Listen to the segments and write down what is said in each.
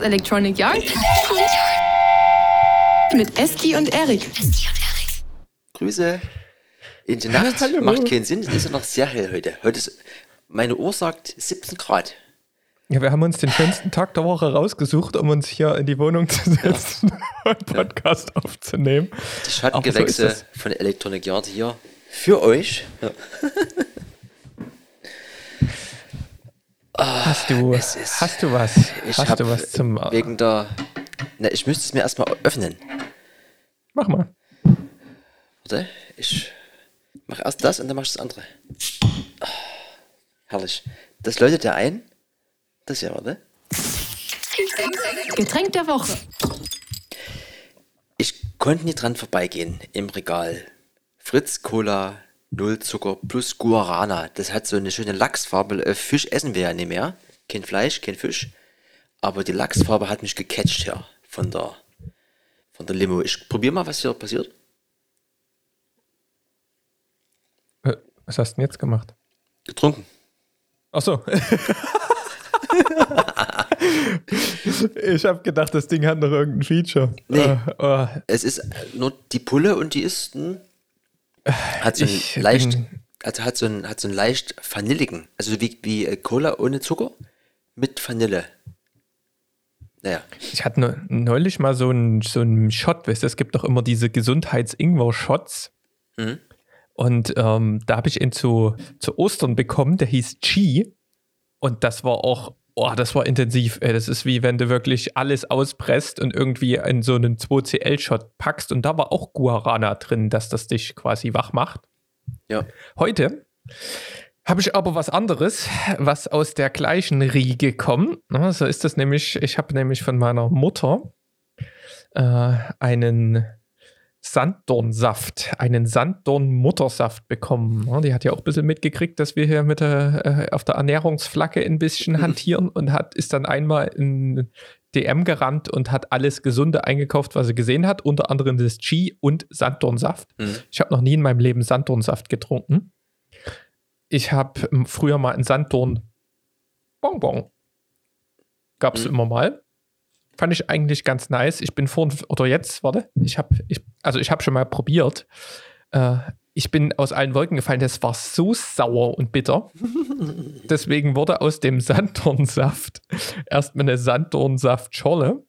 Das Electronic Yard mit Eski und Erik. Grüße. In der Nacht Hallo. macht keinen Sinn, es ist ja noch sehr hell heute. Heute ist, meine Uhr sagt 17 Grad. Ja, wir haben uns den schönsten Tag der Woche rausgesucht, um uns hier in die Wohnung zu setzen und einen Podcast aufzunehmen. Die Schattengewächse so von Electronic Yard hier für euch. Ja. Hast du, ist- hast du was? Ich hast du was zum. wegen der. Na, ich müsste es mir erstmal öffnen. Mach mal. Warte, ich mache erst das und dann mache ich das andere. Ah, herrlich. Das läutet ja ein. Das hier, warte. Getränk der Woche. Ich konnte nie dran vorbeigehen im Regal. Fritz Cola, Null Zucker plus Guarana. Das hat so eine schöne Lachsfarbe. Äh, Fisch essen wir ja nicht mehr. Kein Fleisch, kein Fisch. Aber die Lachsfarbe hat mich gecatcht hier von der, von der Limo. Ich probiere mal, was hier passiert. Äh, Was hast du denn jetzt gemacht? Getrunken. Ach so. ich habe gedacht, das Ding hat noch irgendein Feature. Nee. Äh, äh, Es ist nur die Pulle und die ist ein, hat so ein Ich leicht, bin- also hat so ein, hat so einen leicht vanilligen, also wie, wie äh, Cola ohne Zucker mit Vanille. Naja, Ich hatte ne- neulich mal so einen so einen Shot, weißt du, es gibt doch immer diese Gesundheits-Ingwer-Shots. Mhm. Und ähm, da habe ich ihn zu, zu Ostern bekommen, der hieß Chi. Und das war auch, oh, das war intensiv. Das ist wie wenn du wirklich alles auspresst und irgendwie in so einen 2CL-Shot packst. Und da war auch Guarana drin, dass das dich quasi wach macht. ja. Heute habe ich aber was anderes, was aus der gleichen Riege kommt. So ist das nämlich. Ich habe nämlich von meiner Mutter äh, einen Sanddornsaft, einen Sanddorn-Muttersaft bekommen. Die hat ja auch ein bisschen mitgekriegt, dass wir hier mit der, äh, auf der Ernährungsflagge ein bisschen hantieren und hat ist dann einmal in DM gerannt und hat alles Gesunde eingekauft, was sie gesehen hat, unter anderem das Chi und Sanddornsaft. Mhm. Ich habe noch nie in meinem Leben Sanddornsaft getrunken. Ich habe ähm, früher mal einen Sanddorn Bonbon. Gab es Mhm. immer mal. Fand ich eigentlich ganz nice. Ich bin vorhin, oder jetzt, warte, ich habe, ich, also ich habe schon mal probiert. Äh, ich bin aus allen Wolken gefallen. Das war so sauer und bitter. Deswegen wurde aus dem Sanddornsaft erstmal eine Sanddornsaft-Scholle.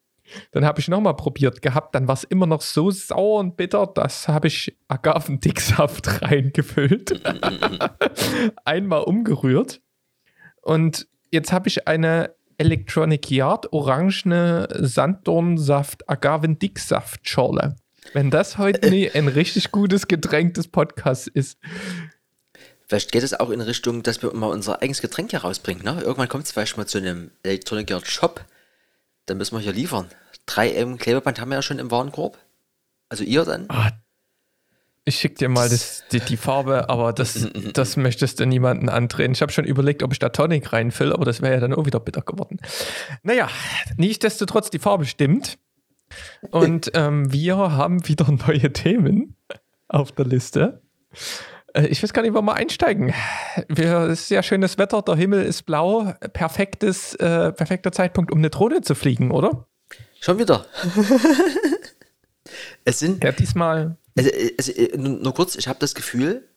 Dann habe ich nochmal probiert gehabt, dann war es immer noch so sauer und bitter, das habe ich Agavendicksaft reingefüllt. Einmal umgerührt. Und jetzt habe ich eine Electronic Yard orangene Sanddornsaft Agavendicksaft-Schorle. Wenn das heute nie ein richtig gutes Getränk des Podcasts ist. Vielleicht geht es auch in Richtung, dass wir mal unser eigenes Getränk hier rausbringen. Ne? Irgendwann kommt es vielleicht mal zu einem Electronic Yard Shop. Dann müssen wir hier liefern. 3M Klebeband haben wir ja schon im Warenkorb. Also ihr dann. Ah, ich schicke dir mal das, die, die Farbe, aber das, das möchtest du niemanden andrehen. Ich habe schon überlegt, ob ich da Tonic reinfülle, aber das wäre ja dann auch wieder bitter geworden. Naja, nichtsdestotrotz, die Farbe stimmt. Und ähm, wir haben wieder neue Themen auf der Liste. Äh, Ich weiß gar nicht, wo wir einsteigen. Wir, es ist ja schönes Wetter, der Himmel ist blau. Perfektes, äh, perfekter Zeitpunkt, um eine Drohne zu fliegen, oder? Schon wieder. es sind Ja, diesmal. Also, äh, also äh, nur kurz, ich habe das Gefühl,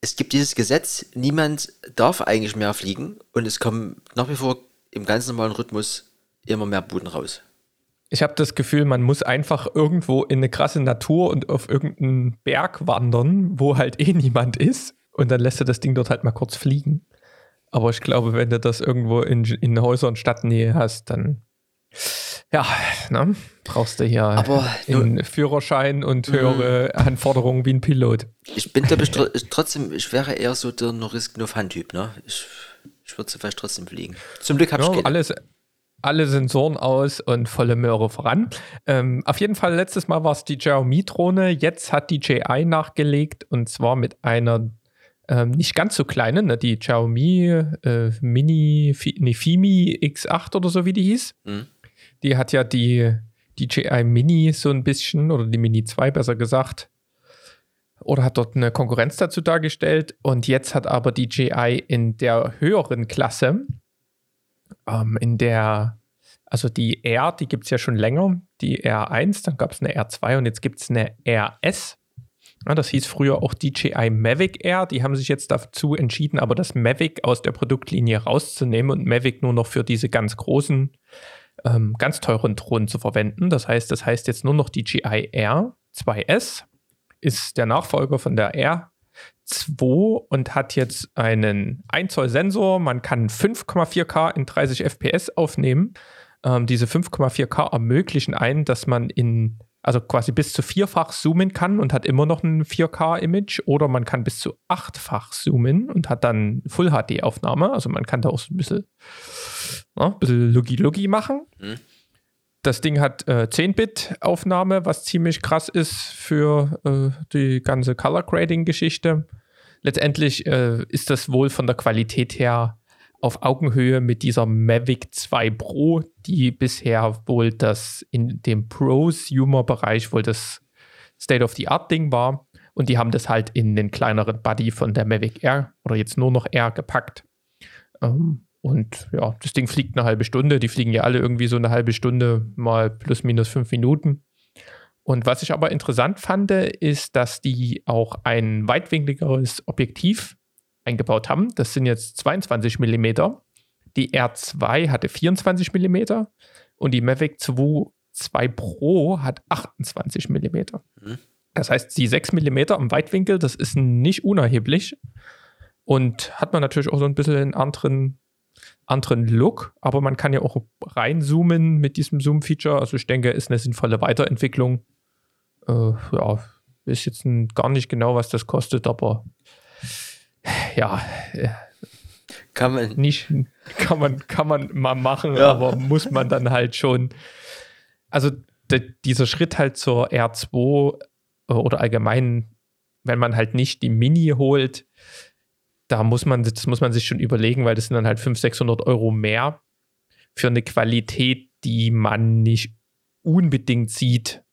es gibt dieses Gesetz, niemand darf eigentlich mehr fliegen und es kommen nach wie vor im ganz normalen Rhythmus immer mehr Buden raus. Ich habe das Gefühl, man muss einfach irgendwo in eine krasse Natur und auf irgendeinen Berg wandern, wo halt eh niemand ist. Und dann lässt du das Ding dort halt mal kurz fliegen. Aber ich glaube, wenn du das irgendwo in, in Häuser- und Stadtnähe hast, dann ja, ne, brauchst du hier Aber einen Führerschein und höhere Anforderungen wie ein Pilot. Ich bin ich tr trotzdem, ich wäre eher so der No Risk No Fun Typ, ne? Ich, ich würde vielleicht trotzdem fliegen. Zum Glück habe ich Ja, keine. alles, alle Sensoren aus und volle Möhre voran. Ähm, auf jeden Fall, letztes Mal war es die Xiaomi-Drohne, jetzt hat die JI nachgelegt und zwar mit einer ähm, nicht ganz so kleinen, ne, die Xiaomi äh, Mini, Fi, nee, Fimi X8 oder so wie die hieß. Mhm. Die hat ja die, die JI Mini so ein bisschen, oder die Mini 2 besser gesagt, oder hat dort eine Konkurrenz dazu dargestellt. Und jetzt hat aber die JI in der höheren Klasse, ähm, in der also die R, die gibt es ja schon länger, die R1, dann gab es eine R2 und jetzt gibt es eine RS. Ja, das hieß früher auch DJI Mavic Air. Die haben sich jetzt dazu entschieden, aber das Mavic aus der Produktlinie rauszunehmen und Mavic nur noch für diese ganz großen, ähm, ganz teuren Drohnen zu verwenden. Das heißt, das heißt jetzt nur noch DJI Air 2S, ist der Nachfolger von der R 2 und hat jetzt einen 1 Zoll Sensor. Man kann 5,4K in 30 FPS aufnehmen. Ähm, diese 5,4K ermöglichen einen, dass man in also quasi bis zu vierfach zoomen kann und hat immer noch ein 4K-Image oder man kann bis zu achtfach zoomen und hat dann Full-HD-Aufnahme. Also man kann da auch so ein bisschen, ja, ein bisschen Lugi-Lugi machen. Mhm. Das Ding hat äh, 10-Bit-Aufnahme, was ziemlich krass ist für äh, die ganze Color-Grading-Geschichte. Letztendlich äh, ist das wohl von der Qualität her auf Augenhöhe mit dieser Mavic 2 Pro, die bisher wohl das in dem Prosumer-Bereich wohl das State-of-the-Art-Ding war. Und die haben das halt in den kleineren Buddy von der Mavic Air oder jetzt nur noch Air gepackt. Ähm, und ja, das Ding fliegt eine halbe Stunde. Die fliegen ja alle irgendwie so eine halbe Stunde mal plus minus fünf Minuten. Und was ich aber interessant fand, ist, dass die auch ein weitwinkligeres Objektiv eingebaut haben. Das sind jetzt 22 mm. Die R2 hatte 24 mm und die Mavic 2, 2 Pro hat 28 mm. Mhm. Das heißt, die 6 mm im Weitwinkel, das ist nicht unerheblich und hat man natürlich auch so ein bisschen einen anderen, anderen Look, aber man kann ja auch reinzoomen mit diesem Zoom-Feature. Also ich denke, ist eine sinnvolle Weiterentwicklung. Äh, ja, ist jetzt ein, gar nicht genau, was das kostet, aber ja, äh, kann man nicht, kann man, kann man mal machen, ja. aber muss man dann halt schon. Also de, dieser Schritt halt zur R2 äh, oder allgemein, wenn man halt nicht die Mini holt, da muss man, das muss man sich schon überlegen, weil das sind dann halt 500, 600 Euro mehr für eine Qualität, die man nicht unbedingt sieht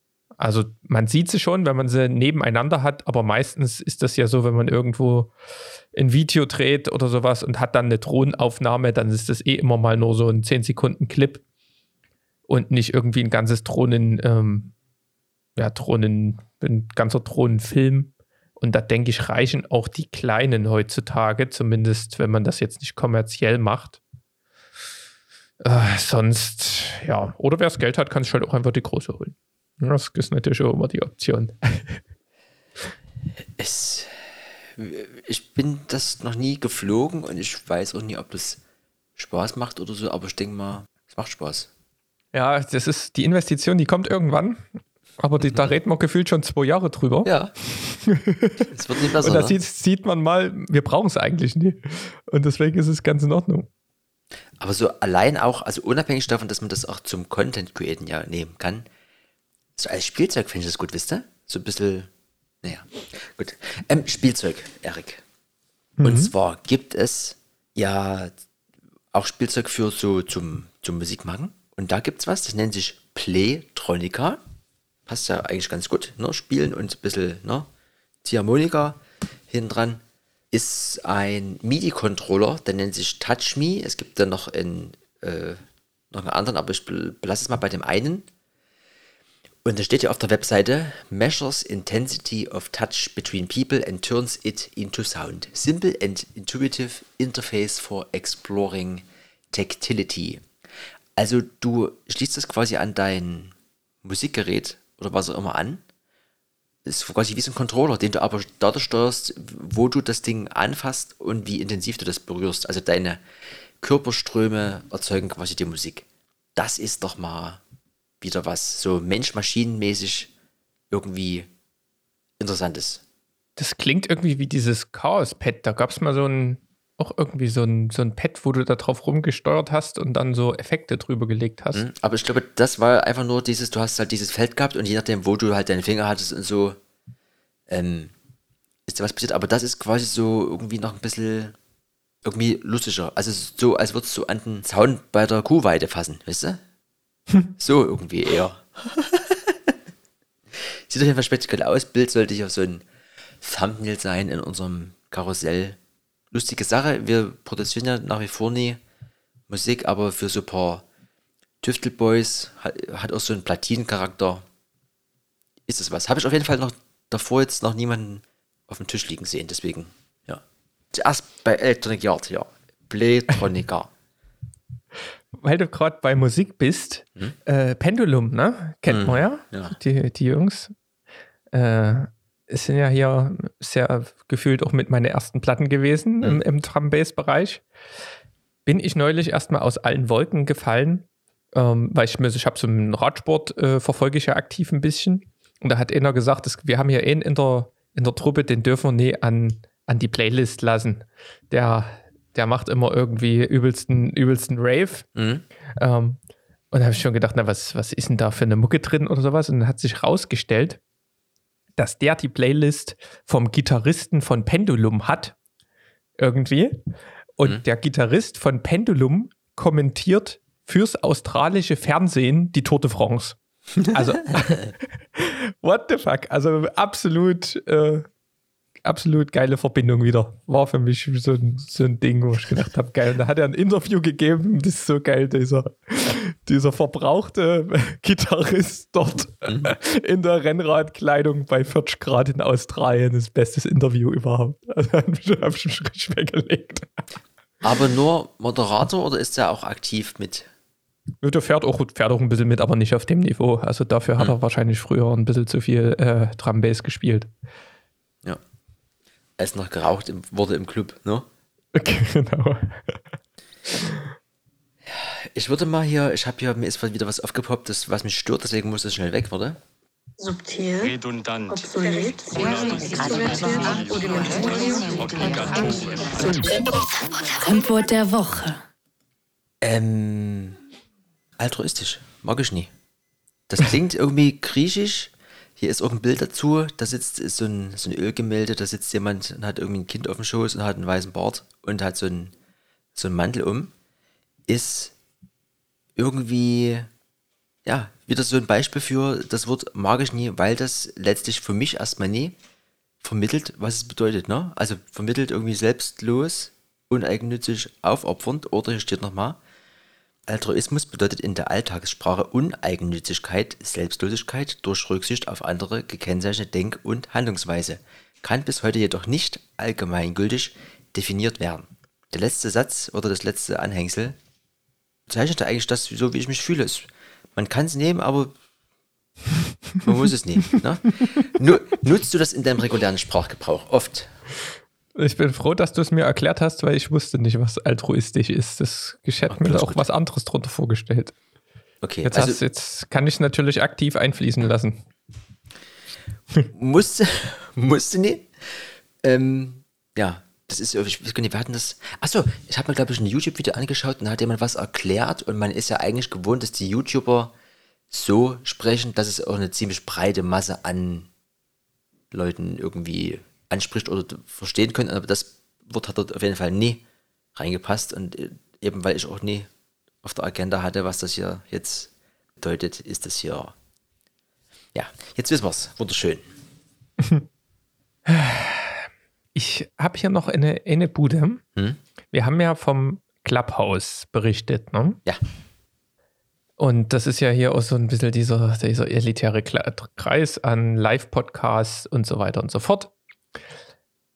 also man sieht sie schon, wenn man sie nebeneinander hat, aber meistens ist das ja so, wenn man irgendwo ein Video dreht oder sowas und hat dann eine Drohnenaufnahme, dann ist das eh immer mal nur so ein 10 Sekunden Clip und nicht irgendwie ein ganzes Drohnen, ähm, ja, Drohnen, ein ganzer Drohnenfilm. Und da denke ich, reichen auch die kleinen heutzutage, zumindest wenn man das jetzt nicht kommerziell macht. Äh, sonst, ja, oder wer das Geld hat, kann sich halt auch einfach die große holen. Das ist natürlich auch immer die Option. Es, ich bin das noch nie geflogen und ich weiß auch nie, ob das Spaß macht oder so, aber ich denke mal, es macht Spaß. Ja, das ist die Investition, die kommt irgendwann. Aber die, da reden wir gefühlt schon zwei Jahre drüber. Ja. Es wird nicht besser. Und da ne? sieht, sieht man mal, wir brauchen es eigentlich nie. Und deswegen ist es ganz in Ordnung. Aber so allein auch, also unabhängig davon, dass man das auch zum Content Createn ja nehmen kann, so als Spielzeug finde ich das gut, wisst ihr? So ein bisschen, naja, gut. Ähm, Spielzeug, Erik. Mhm. Und zwar gibt es ja auch Spielzeug für so zum, zum Musikmachen. Und da gibt es was, das nennt sich Playtronica. Passt ja eigentlich ganz gut, ne? Spielen und ein bisschen, ne? Ziehharmonika hinten. Ist ein MIDI-Controller, der nennt sich Touch Me. Es gibt dann noch einen, äh, noch einen anderen, aber ich belasse es mal bei dem einen. Und da steht ja auf der Webseite, measures intensity of touch between people and turns it into sound. Simple and intuitive interface for exploring tactility. Also du schließt das quasi an dein Musikgerät oder was auch immer an. Das ist quasi wie so ein Controller, den du aber dadurch steuerst, wo du das Ding anfasst und wie intensiv du das berührst. Also deine Körperströme erzeugen quasi die Musik. Das ist doch mal wieder was so Mensch-Maschinen-mäßig irgendwie Interessantes. Das klingt irgendwie wie dieses Chaos-Pad. Da gab es mal so ein, auch irgendwie so ein, so ein Pad, wo du da drauf rumgesteuert hast und dann so Effekte drüber gelegt hast. Mhm, aber ich glaube, das war einfach nur dieses, du hast halt dieses Feld gehabt und je nachdem, wo du halt deine Finger hattest und so, ähm, ist da was passiert. Aber das ist quasi so irgendwie noch ein bisschen irgendwie lustiger. Also so, als würdest du an den Sound bei der Kuhweide fassen, weißt du? so irgendwie eher. Sieht auf jeden Fall spektakulär aus. Bild sollte ich auf so ein Thumbnail sein in unserem Karussell. Lustige Sache, wir produzieren ja nach wie vor nie Musik, aber für so ein paar Tüftelboys hat, hat auch so einen Platinencharakter. Ist es was? Habe ich auf jeden Fall noch davor jetzt noch niemanden auf dem Tisch liegen sehen, deswegen, ja. Zuerst bei Electronic Yard, ja. Playtronica. Weil du gerade bei Musik bist, Hm? äh, Pendulum, ne? Kennt Hm, man ja, ja. Die, die Jungs. Äh, es sind ja hier sehr gefühlt auch mit meinen ersten Platten gewesen im, im Drum-Bass-Bereich. Bin ich neulich erstmal aus allen Wolken gefallen, ähm, weil ich mir, ich habe so einen Radsport, äh, verfolge ich ja aktiv ein bisschen. Und da hat einer gesagt, dass, wir haben hier einen in der, in der Truppe, den dürfen wir nie an, an die Playlist lassen. Der, der macht immer irgendwie übelsten, übelsten Rave. Mhm. Ähm, und da habe ich schon gedacht, na, was, was ist denn da für eine Mucke drin oder sowas? Und dann hat sich rausgestellt, dass der die Playlist vom Gitarristen von Pendulum hat. Irgendwie. Und Mhm. der Gitarrist von Pendulum kommentiert fürs australische Fernsehen die Tour de France. Also, what the fuck? Also, absolut, äh, absolut geile Verbindung wieder. War für mich so ein, so ein Ding, wo ich gedacht habe, geil. Und da hat er ein Interview gegeben, das ist so geil, dieser, dieser verbrauchte Gitarrist dort in der Rennradkleidung bei 40 Grad in Australien. Das beste Interview überhaupt. Also, habe ich hab schon richtig weggelegt. Aber nur Moderator oder ist er auch aktiv mit? Ja, Der fährt auch, fährt auch ein bisschen mit, aber nicht auf dem Niveau. Also dafür hat er wahrscheinlich früher ein bisschen zu viel äh, Drum Bass gespielt. Ja. Er ist noch geraucht im, wurde im Club, ne? Okay, genau. Ich würde mal hier, ich habe hier, mir ist wieder was aufgepoppt, das, was mich stört, deswegen muss das schnell weg, warte. Subtil, redundant, obsolet, Fremdwort der Woche. Ähm, altruistisch. Mag ich nie. Das klingt irgendwie griechisch. Hier ist auch ein Bild dazu. Da sitzt ist so ein, so ein Ölgemälde. Da sitzt jemand und hat irgendwie ein Kind auf dem Schoß und hat einen weißen Bart und hat so einen, so Mantel um. Ist irgendwie, ja, wieder so ein Beispiel für das Wort mag ich nie, weil das letztlich für mich erstmal nie vermittelt, was es bedeutet, ne? Also vermittelt irgendwie selbstlos, uneigennützig, aufopfernd oder hier steht nochmal, Altruismus bedeutet in der Alltagssprache Uneigennützigkeit, Selbstlosigkeit durch Rücksicht auf andere gekennzeichnete Denk- und Handlungsweise, kann bis heute jedoch nicht allgemeingültig definiert werden. Der letzte Satz oder das letzte Anhängsel zeichnet eigentlich das, so wie ich mich fühle. Man kann es nehmen, aber man muss es nehmen. Ne? Nu, nutzt du das in deinem regulären Sprachgebrauch? Oft. Ich bin froh, dass du es mir erklärt hast, weil ich wusste nicht, was altruistisch ist. Das ich hätte Ach, mir auch gut. was anderes drunter vorgestellt. Okay, Jetzt, also hast, jetzt kann ich es natürlich aktiv einfließen lassen. musste, musste nicht. Ähm, ja, das ist, ich weiß gar nicht, wir hatten das. Achso, ich habe mir, glaube ich, ein YouTube-Video angeschaut und da hat jemand was erklärt und man ist ja eigentlich gewohnt, dass die YouTuber so sprechen, dass es auch eine ziemlich breite Masse an Leuten irgendwie anspricht oder verstehen können, aber das Wort hat dort auf jeden Fall nie reingepasst und äh, eben weil ich auch nie auf der Agenda hatte, was das hier jetzt bedeutet, ist das hier. Ja, jetzt wissen wir es. Wunderschön. Ich habe hier noch eine, eine Bude. Hm? Wir haben ja vom Clubhouse berichtet, ne? Ja. Und das ist ja hier auch so ein bisschen dieser, dieser elitäre Kreis an Live-Podcasts und so weiter und so fort.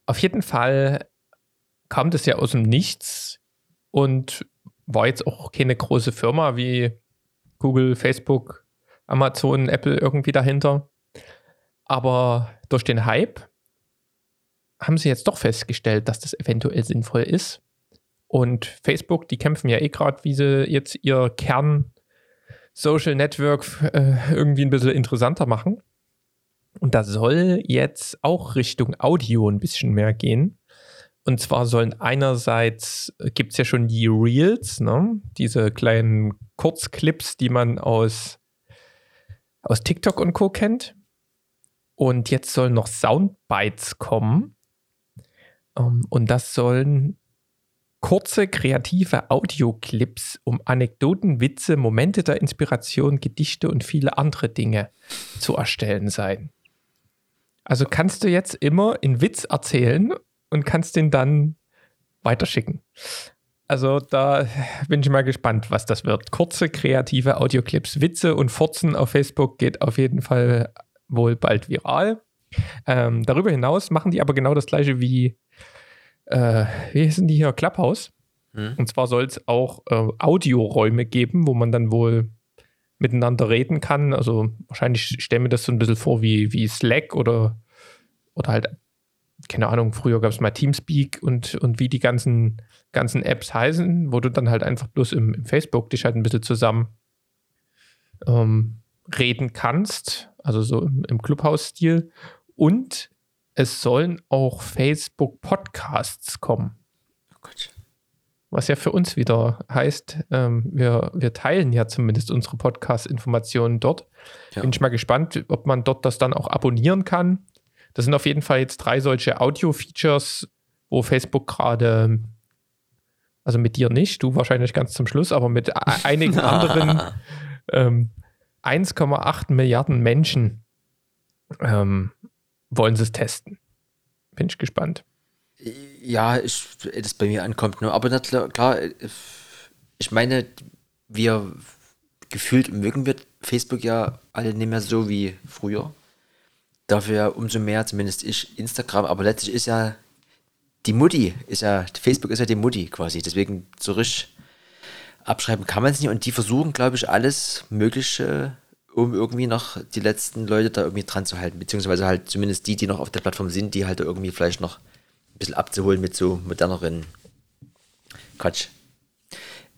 Auf jeden Fall kam das ja aus dem Nichts und war jetzt auch keine große Firma wie Google, Facebook, Amazon, Apple irgendwie dahinter. Aber durch den Hype haben sie jetzt doch festgestellt, dass das eventuell sinnvoll ist. Und Facebook, die kämpfen ja eh gerade, wie sie jetzt ihr Kern Social Network äh, irgendwie ein bisschen interessanter machen. Und da soll jetzt auch Richtung Audio ein bisschen mehr gehen. Und zwar sollen einerseits, gibt es ja schon die Reels, ne? diese kleinen Kurzclips, die man aus, aus TikTok und Co. kennt. Und jetzt sollen noch Soundbites kommen. Ähm, und das sollen kurze, kreative Audioclips um Anekdoten, Witze, Momente der Inspiration, Gedichte und viele andere Dinge zu erstellen sein. Also kannst du jetzt immer einen Witz erzählen und kannst den dann weiterschicken. Also da bin ich mal gespannt, was das wird. Kurze, kreative Audioclips, Witze und Furzen auf Facebook geht auf jeden Fall wohl bald viral. Ähm, darüber hinaus machen die aber genau das gleiche wie, äh, wie hießen die hier, Clubhouse. Hm. Und zwar soll es auch äh, Audioräume geben, wo man dann wohl miteinander reden kann. Also wahrscheinlich stelle mir das so ein bisschen vor wie, wie Slack oder, oder halt, keine Ahnung, früher gab es mal Teamspeak und, und wie die ganzen, ganzen Apps heißen, wo du dann halt einfach bloß im, im Facebook dich halt ein bisschen zusammen ähm, reden kannst, also so im, im Clubhouse-Stil. Und es sollen auch Facebook-Podcasts kommen. Oh Gott. Was ja für uns wieder heißt, ähm, wir, wir teilen ja zumindest unsere Podcast-Informationen dort. Ja. Bin ich mal gespannt, ob man dort das dann auch abonnieren kann. Das sind auf jeden Fall jetzt drei solche Audio-Features, wo Facebook gerade, also mit dir nicht, du wahrscheinlich ganz zum Schluss, aber mit e- einigen anderen ähm, 1,8 Milliarden Menschen ähm, wollen sie es testen. Bin ich gespannt. Ja, ich, das bei mir ankommt. Ne? Aber klar, klar, ich meine, wir gefühlt mögen wir Facebook ja alle nicht mehr so wie früher. Dafür umso mehr, zumindest ich, Instagram. Aber letztlich ist ja die Mutti, ist ja, Facebook ist ja die Mutti quasi. Deswegen so richtig abschreiben kann man es nicht. Und die versuchen, glaube ich, alles Mögliche, um irgendwie noch die letzten Leute da irgendwie dran zu halten. Beziehungsweise halt zumindest die, die noch auf der Plattform sind, die halt irgendwie vielleicht noch ein bisschen abzuholen mit so moderneren Quatsch.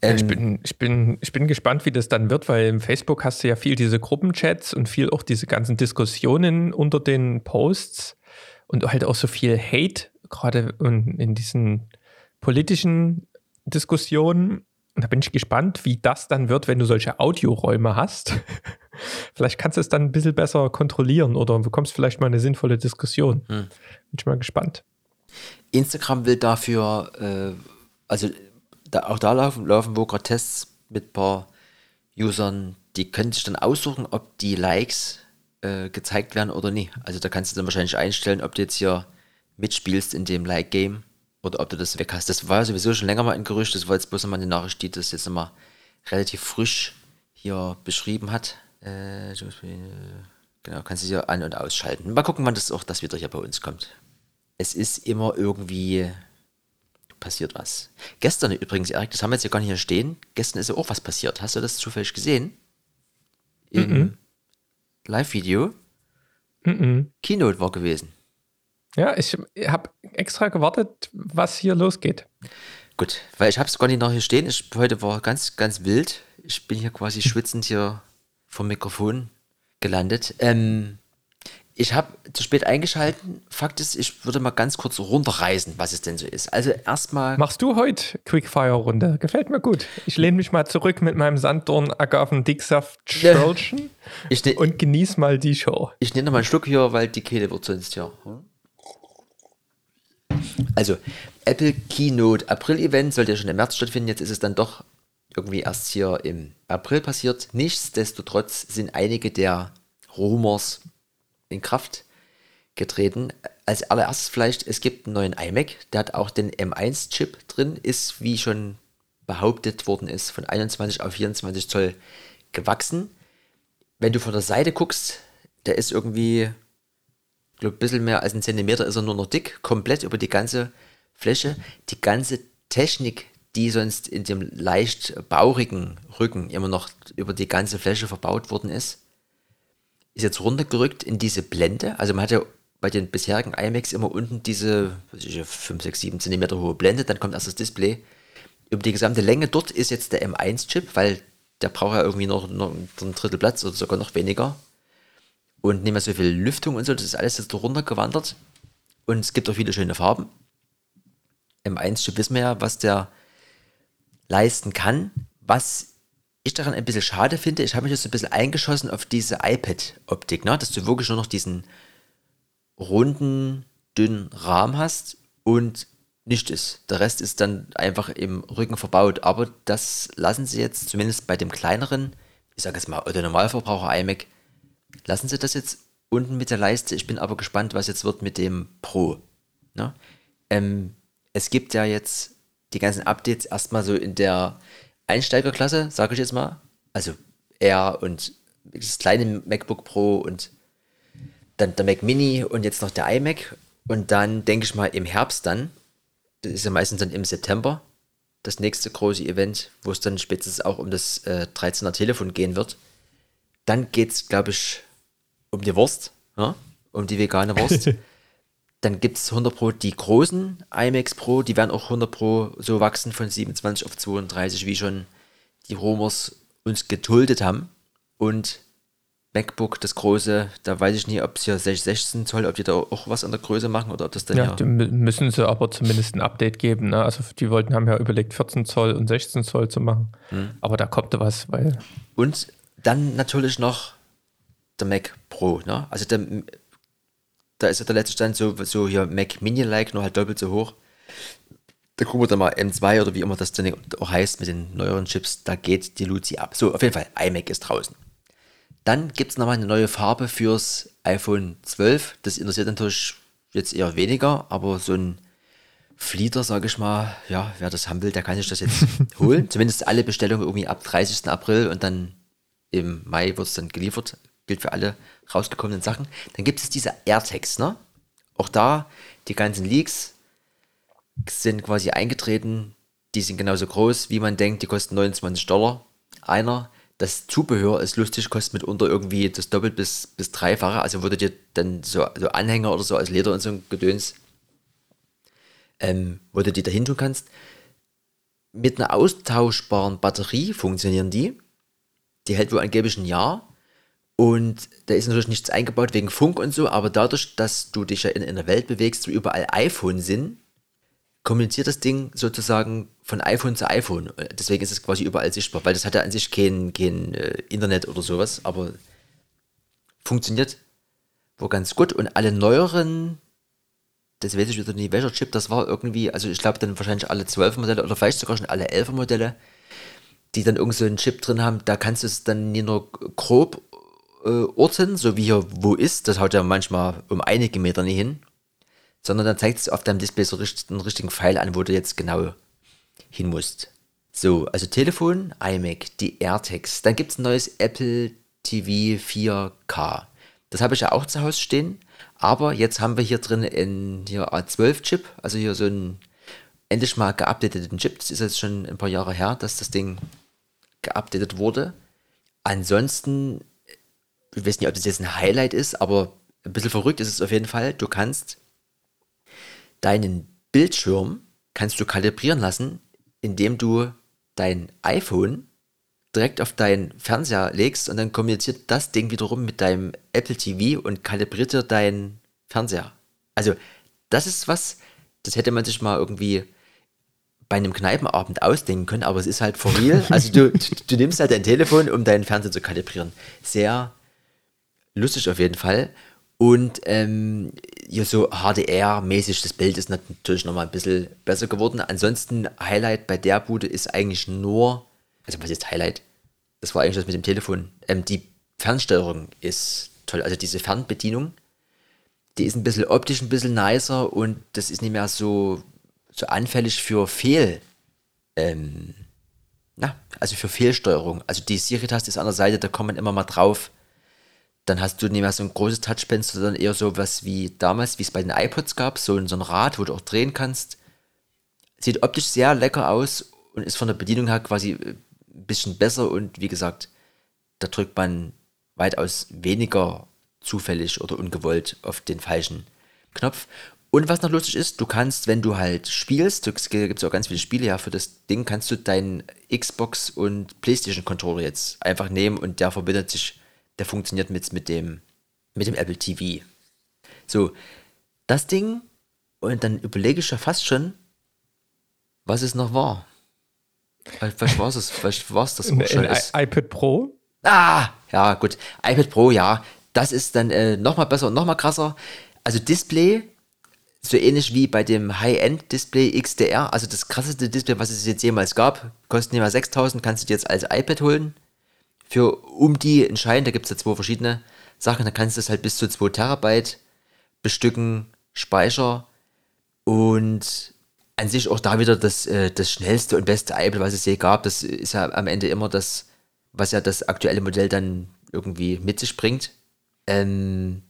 Ja, ich, Ähm, bin, ich, bin, ich bin gespannt, wie das dann wird, weil im Facebook hast du ja viel diese Gruppenchats und viel auch diese ganzen Diskussionen unter den Posts und halt auch so viel Hate, gerade in, in diesen politischen Diskussionen. Und da bin ich gespannt, wie das dann wird, wenn du solche Audioräume hast. vielleicht kannst du es dann ein bisschen besser kontrollieren oder bekommst vielleicht mal eine sinnvolle Diskussion. Hm. Bin ich mal gespannt. Instagram will dafür, äh, also da, auch da laufen, laufen Tests mit ein paar Usern, die können sich dann aussuchen, ob die Likes äh, gezeigt werden oder nicht. Also da kannst du dann wahrscheinlich einstellen, ob du jetzt hier mitspielst in dem Like-Game oder ob du das weg hast. Das war sowieso schon länger mal ein Gerücht, das war jetzt bloß nochmal eine Nachricht, die das jetzt nochmal relativ frisch hier beschrieben hat. Äh, genau, kannst du hier an- und ausschalten. Mal gucken, wann das auch das wieder hier bei uns kommt es ist immer irgendwie passiert was. Gestern übrigens, Erik, das haben wir jetzt ja gar nicht hier stehen. Gestern ist ja auch was passiert. Hast du das zufällig gesehen? Im Mhm. Live-Video. Mhm. Keynote war gewesen. Ja, ich habe extra gewartet, was hier losgeht. Gut, weil ich habe es gar nicht noch hier stehen. Ich, heute war ganz, ganz wild. Ich bin hier quasi schwitzend hier vom Mikrofon gelandet. Ähm, ich habe zu spät eingeschalten. Fakt ist, ich würde mal ganz kurz runterreißen, was es denn so ist. Also erstmal. Machst du heute Quickfire-Runde? Gefällt mir gut. Ich lehne mich mal zurück mit meinem Sanddorn Agaven Dicksaft Stölchen Ich, ne, und genieß mal die Show. Ich nehme noch mal einen Schluck hier, weil die Kehle wird sonst ja. Also, Apple Keynote April-Event sollte ja schon im März stattfinden. Jetzt ist es dann doch irgendwie erst hier im April passiert. Nichtsdestotrotz sind einige der Rumors in Kraft getreten. Als allererstes vielleicht, es gibt einen neuen iMac, der hat auch den M1-Chip drin, ist, wie schon behauptet worden ist, von 21 auf 24 Zoll gewachsen. Wenn du von der Seite guckst, der ist irgendwie, ich glaube, ein bisschen mehr als ein Zentimeter ist er nur noch dick, komplett über die ganze Fläche. Die ganze Technik, die sonst in dem leicht bauchigen Rücken immer noch über die ganze Fläche verbaut worden ist, ist jetzt runtergerückt in diese Blende. Also man hat ja bei den bisherigen iMacs immer unten diese ich, 5, 6, 7 Zentimeter hohe Blende, dann kommt erst das Display. Über die gesamte Länge dort ist jetzt der M1-Chip, weil der braucht ja irgendwie noch, noch ein Drittel Platz oder sogar noch weniger. Und nicht mehr so viel Lüftung und so, das ist alles jetzt runtergewandert. Und es gibt auch viele schöne Farben. M1-Chip wissen wir ja, was der leisten kann. Was ich daran ein bisschen schade finde, ich habe mich jetzt ein bisschen eingeschossen auf diese iPad-Optik, ne? dass du wirklich nur noch diesen runden, dünnen Rahmen hast und nicht ist. Der Rest ist dann einfach im Rücken verbaut. Aber das lassen sie jetzt, zumindest bei dem kleineren, ich sage jetzt mal, oder Normalverbraucher iMac, lassen sie das jetzt unten mit der Leiste. Ich bin aber gespannt, was jetzt wird mit dem Pro. Ne? Ähm, es gibt ja jetzt die ganzen Updates erstmal so in der Einsteigerklasse, sage ich jetzt mal. Also Air und das kleine MacBook Pro und dann der Mac Mini und jetzt noch der iMac. Und dann denke ich mal im Herbst dann, das ist ja meistens dann im September, das nächste große Event, wo es dann spätestens auch um das äh, 13er Telefon gehen wird. Dann geht es, glaube ich, um die Wurst, ja? um die vegane Wurst. dann gibt es 100 Pro die großen iMacs Pro, die werden auch 100 Pro so wachsen von 27 auf 32, wie schon die Romers uns geduldet haben. Und MacBook, das große, da weiß ich nicht, ob es hier 16 Zoll, ob die da auch was an der Größe machen oder ob das dann Ja, ja. müssen sie aber zumindest ein Update geben. Ne? Also die wollten, haben ja überlegt, 14 Zoll und 16 Zoll zu machen. Hm. Aber da kommt da was, weil Und dann natürlich noch der Mac Pro, ne? Also der, da ist ja der letzte Stand so, so hier Mac Mini-like, nur halt doppelt so hoch. Da gucken wir dann mal M2 oder wie immer das dann auch heißt mit den neueren Chips, da geht die Luzi ab. So, auf jeden Fall, iMac ist draußen. Dann gibt es nochmal eine neue Farbe fürs iPhone 12. Das interessiert natürlich jetzt eher weniger, aber so ein Flieder, sage ich mal, ja, wer das haben will, der kann sich das jetzt holen. Zumindest alle Bestellungen irgendwie ab 30. April und dann im Mai wird es dann geliefert. Gilt für alle rausgekommenen Sachen. Dann gibt es diese AirTags, ne? Auch da, die ganzen Leaks sind quasi eingetreten. Die sind genauso groß, wie man denkt. Die kosten 29 Dollar. Einer. Das Zubehör ist lustig, kostet mitunter irgendwie das doppelt bis, bis dreifache. Also würde dir dann so, so Anhänger oder so aus Leder und so ein Gedöns, ähm, wo du die dahin tun kannst. Mit einer austauschbaren Batterie funktionieren die. Die hält wohl angeblich ein Jahr. Und da ist natürlich nichts eingebaut wegen Funk und so, aber dadurch, dass du dich ja in, in der Welt bewegst, wo überall iPhone sind, kommuniziert das Ding sozusagen von iPhone zu iPhone. Deswegen ist es quasi überall sichtbar, weil das hat ja an sich kein, kein äh, Internet oder sowas, aber funktioniert wohl ganz gut. Und alle neueren, das weiß ich wieder nicht, welcher Chip das war, irgendwie, also ich glaube dann wahrscheinlich alle 12 Modelle oder vielleicht sogar schon alle 11 Modelle, die dann irgend so einen Chip drin haben, da kannst du es dann nicht nur grob äh, orten, so wie hier wo ist, das haut ja manchmal um einige Meter nicht hin, sondern dann zeigt es auf deinem Display so richtig, einen richtigen Pfeil an, wo du jetzt genau hin musst. So, also Telefon, iMac, die AirTags. Dann gibt es ein neues Apple TV 4K. Das habe ich ja auch zu Hause stehen, aber jetzt haben wir hier drin einen hier A12-Chip, also hier so einen endlich mal geupdateten Chip. Das ist jetzt schon ein paar Jahre her, dass das Ding geupdatet wurde. Ansonsten, ich weiß nicht, ob das jetzt ein Highlight ist, aber ein bisschen verrückt ist es auf jeden Fall. Du kannst deinen Bildschirm kannst du kalibrieren lassen, indem du dein iPhone direkt auf deinen Fernseher legst und dann kommuniziert das Ding wiederum mit deinem Apple TV und kalibriert dir deinen Fernseher. Also, das ist was, das hätte man sich mal irgendwie bei einem Kneipenabend ausdenken können, aber es ist halt for real. Also du, du, du nimmst halt dein Telefon, um deinen Fernseher zu kalibrieren. Sehr lustig auf jeden Fall. Und ähm, hier so HDR-mäßig, das Bild ist natürlich nochmal ein bisschen besser geworden. Ansonsten, Highlight bei der Bude ist eigentlich nur, also was ist Highlight? Das war eigentlich das mit dem Telefon. Ähm, die Fernsteuerung ist toll, also diese Fernbedienung, die ist ein bisschen optisch ein bisschen nicer und das ist nicht mehr so, so anfällig für Fehl, ähm, na, also für Fehlsteuerung. Also die Siri-Taste ist an der Seite, da kommt man immer mal drauf dann hast du nicht mehr so ein großes Touchpad, sondern eher so was wie damals, wie es bei den iPods gab, so, ein- so ein Rad, wo du auch drehen kannst. Sieht optisch sehr lecker aus und ist von der Bedienung her quasi äh, ein bisschen besser und wie gesagt, da drückt man weitaus weniger zufällig oder ungewollt auf den falschen Knopf. Und was noch lustig ist, du kannst, wenn du halt spielst, es gibt auch ganz viele Spiele ja für das Ding, kannst du deinen Xbox und PlayStation Controller jetzt einfach nehmen und der verbindet sich, der funktioniert mit, mit dem mit dem Apple TV. So, das Ding und dann überlege ich ja fast schon, was es noch war. Vielleicht war es, vielleicht war es das ein, auch schon. ein Es- I- iPad Pro. Ah, ja, gut. iPad Pro, ja. Das ist dann äh, nochmal besser und nochmal krasser. Also Display, so ähnlich wie bei dem High-End-Display XDR, also das krasseste Display, was es jetzt jemals gab, kostet nicht mal 6000, kannst du dir jetzt als iPad holen. Für um die entscheiden, da gibt es ja zwei verschiedene Sachen, da kannst du es halt bis zu 2 Terabyte bestücken, Speicher und an sich auch da wieder das, äh, das schnellste und beste iPad, was es je gab. Das ist ja am Ende immer das, was ja das aktuelle Modell dann irgendwie mit sich bringt. Ähm,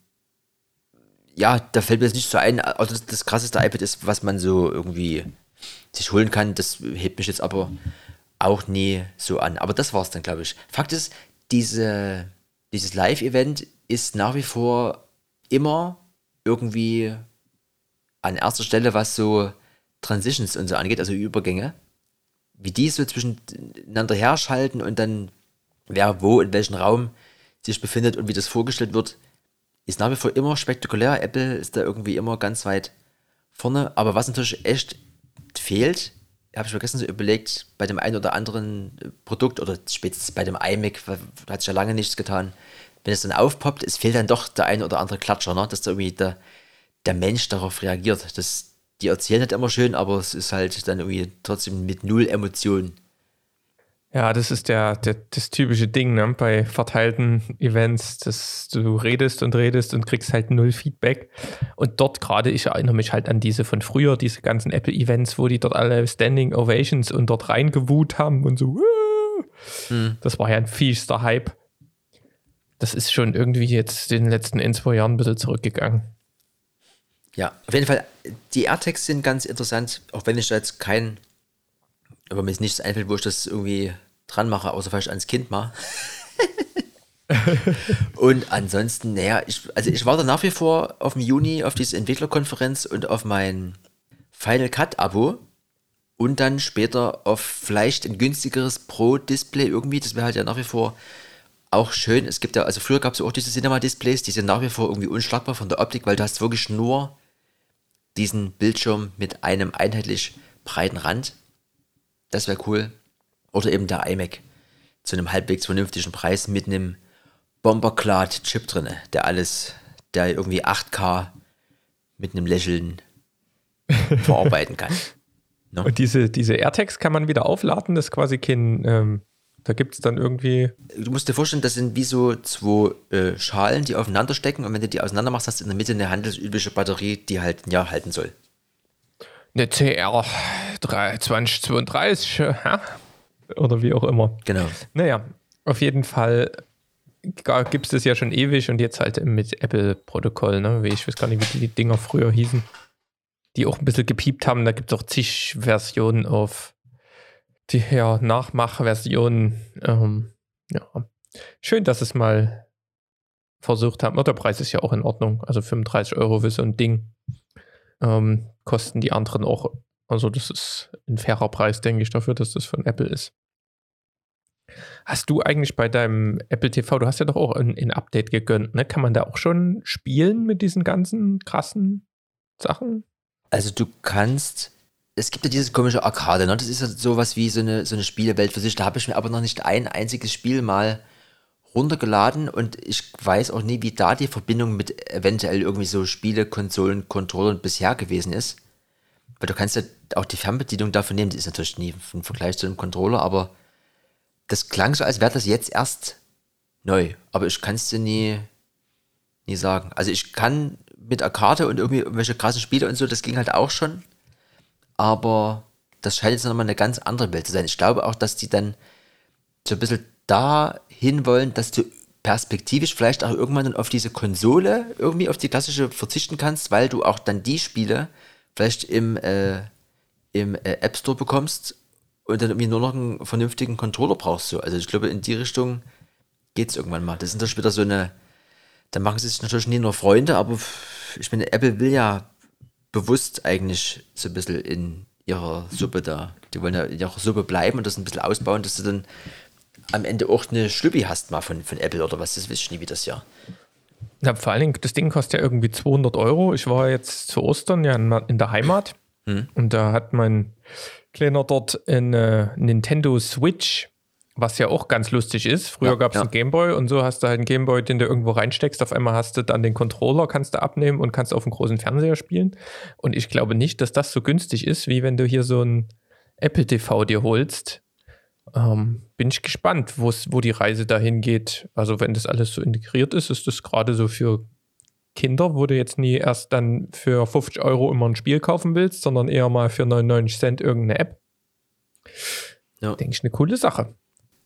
ja, da fällt mir jetzt nicht so ein, also das, das krasseste iPad ist, was man so irgendwie sich holen kann. Das hebt mich jetzt aber auch nie so an. Aber das war es dann, glaube ich. Fakt ist, diese, dieses Live-Event ist nach wie vor immer irgendwie an erster Stelle, was so Transitions und so angeht, also Übergänge. Wie die so zwischeneinander herschalten und dann wer wo in welchem Raum sich befindet und wie das vorgestellt wird, ist nach wie vor immer spektakulär. Apple ist da irgendwie immer ganz weit vorne. Aber was natürlich echt fehlt, habe ich vergessen zu überlegt, bei dem einen oder anderen Produkt oder spätestens bei dem iMac, hat sich ja lange nichts getan. Wenn es dann aufpoppt, es fehlt dann doch der ein oder andere Klatscher, ne? dass da irgendwie der, der Mensch darauf reagiert. Das, die erzählen nicht immer schön, aber es ist halt dann irgendwie trotzdem mit null Emotionen. Ja, das ist der, der, das typische Ding ne? bei verteilten Events, dass du redest und redest und kriegst halt null Feedback. Und dort gerade, ich erinnere mich halt an diese von früher, diese ganzen Apple-Events, wo die dort alle Standing Ovations und dort reingewut haben und so. Hm. Das war ja ein fiester Hype. Das ist schon irgendwie jetzt in den letzten ein, zwei Jahren ein bisschen zurückgegangen. Ja, auf jeden Fall, die AirTags sind ganz interessant, auch wenn ich da jetzt kein aber mir ist nichts einfällt, wo ich das irgendwie dran mache, außer vielleicht ans Kind mal. und ansonsten, naja, ich, also ich warte nach wie vor auf dem Juni auf diese Entwicklerkonferenz und auf mein Final Cut Abo und dann später auf vielleicht ein günstigeres Pro-Display irgendwie. Das wäre halt ja nach wie vor auch schön. Es gibt ja, also früher gab es auch diese Cinema-Displays, die sind nach wie vor irgendwie unschlagbar von der Optik, weil du hast wirklich nur diesen Bildschirm mit einem einheitlich breiten Rand. Das wäre cool. Oder eben der iMac zu einem halbwegs vernünftigen Preis mit einem Bomberclad-Chip drin, der alles, der irgendwie 8K mit einem Lächeln verarbeiten kann. No? Und diese, diese AirTags kann man wieder aufladen, das ist quasi kein, ähm, da gibt es dann irgendwie. Du musst dir vorstellen, das sind wie so zwei äh, Schalen, die aufeinander stecken und wenn du die auseinander machst, hast du in der Mitte eine handelsübliche Batterie, die halt ein Jahr halten soll eine CR 2032 ja? Oder wie auch immer. Genau. Naja, auf jeden Fall gibt es das ja schon ewig und jetzt halt mit Apple-Protokoll, ne? Ich weiß gar nicht, wie die Dinger früher hießen, die auch ein bisschen gepiept haben. Da gibt es auch zig Versionen auf die ja, Nachmachversionen. Ähm, ja. Schön, dass es mal versucht haben. Oh, der Preis ist ja auch in Ordnung. Also 35 Euro für so ein Ding ähm, kosten die anderen auch. Also das ist ein fairer Preis, denke ich, dafür, dass das von Apple ist. Hast du eigentlich bei deinem Apple TV, du hast ja doch auch ein, ein Update gegönnt, ne? Kann man da auch schon spielen mit diesen ganzen krassen Sachen? Also du kannst, es gibt ja dieses komische Arcade, ne? Das ist ja sowas wie so eine, so eine Spielewelt für sich. Da habe ich mir aber noch nicht ein einziges Spiel mal runtergeladen und ich weiß auch nie, wie da die Verbindung mit eventuell irgendwie so Spiele, Konsolen, Controllern bisher gewesen ist. Weil du kannst ja auch die Fernbedienung dafür nehmen, die ist natürlich nie im Vergleich zu einem Controller, aber das klang so, als wäre das jetzt erst neu. Aber ich kann es dir nie, nie sagen. Also ich kann mit Arcade und irgendwie irgendwelche krassen Spiele und so, das ging halt auch schon. Aber das scheint jetzt nochmal eine ganz andere Welt zu sein. Ich glaube auch, dass die dann so ein bisschen dahin wollen, dass du perspektivisch vielleicht auch irgendwann dann auf diese Konsole irgendwie auf die klassische verzichten kannst, weil du auch dann die Spiele vielleicht im, äh, im äh, App Store bekommst und dann irgendwie nur noch einen vernünftigen Controller brauchst du. Also ich glaube, in die Richtung geht es irgendwann mal. Das sind dann später so eine, da machen sie sich natürlich nicht nur Freunde, aber ich meine, Apple will ja bewusst eigentlich so ein bisschen in ihrer Suppe da. Die wollen ja in ihrer Suppe bleiben und das ein bisschen ausbauen, dass du dann am Ende auch eine Schlüppi hast mal von, von Apple oder was, das weiß ich nie wie das ja. Ja, vor allen Dingen, das Ding kostet ja irgendwie 200 Euro. Ich war jetzt zu Ostern ja in, der Heimat hm. und da hat mein Kleiner dort eine Nintendo Switch, was ja auch ganz lustig ist. Früher ja, gab es ja. einen Gameboy und so hast du halt einen Gameboy, den du irgendwo reinsteckst. Auf einmal hast du dann den Controller, kannst du abnehmen und kannst auf dem großen Fernseher spielen. Und ich glaube nicht, dass das so günstig ist, wie wenn du hier so ein Apple TV dir holst ähm, bin ich gespannt, wo die Reise dahin geht. Also wenn das alles so integriert ist, ist das gerade so für Kinder, wo du jetzt nie erst dann für 50 Euro immer ein Spiel kaufen willst, sondern eher mal für 99 Cent irgendeine App. Ja. Denke ich, eine coole Sache.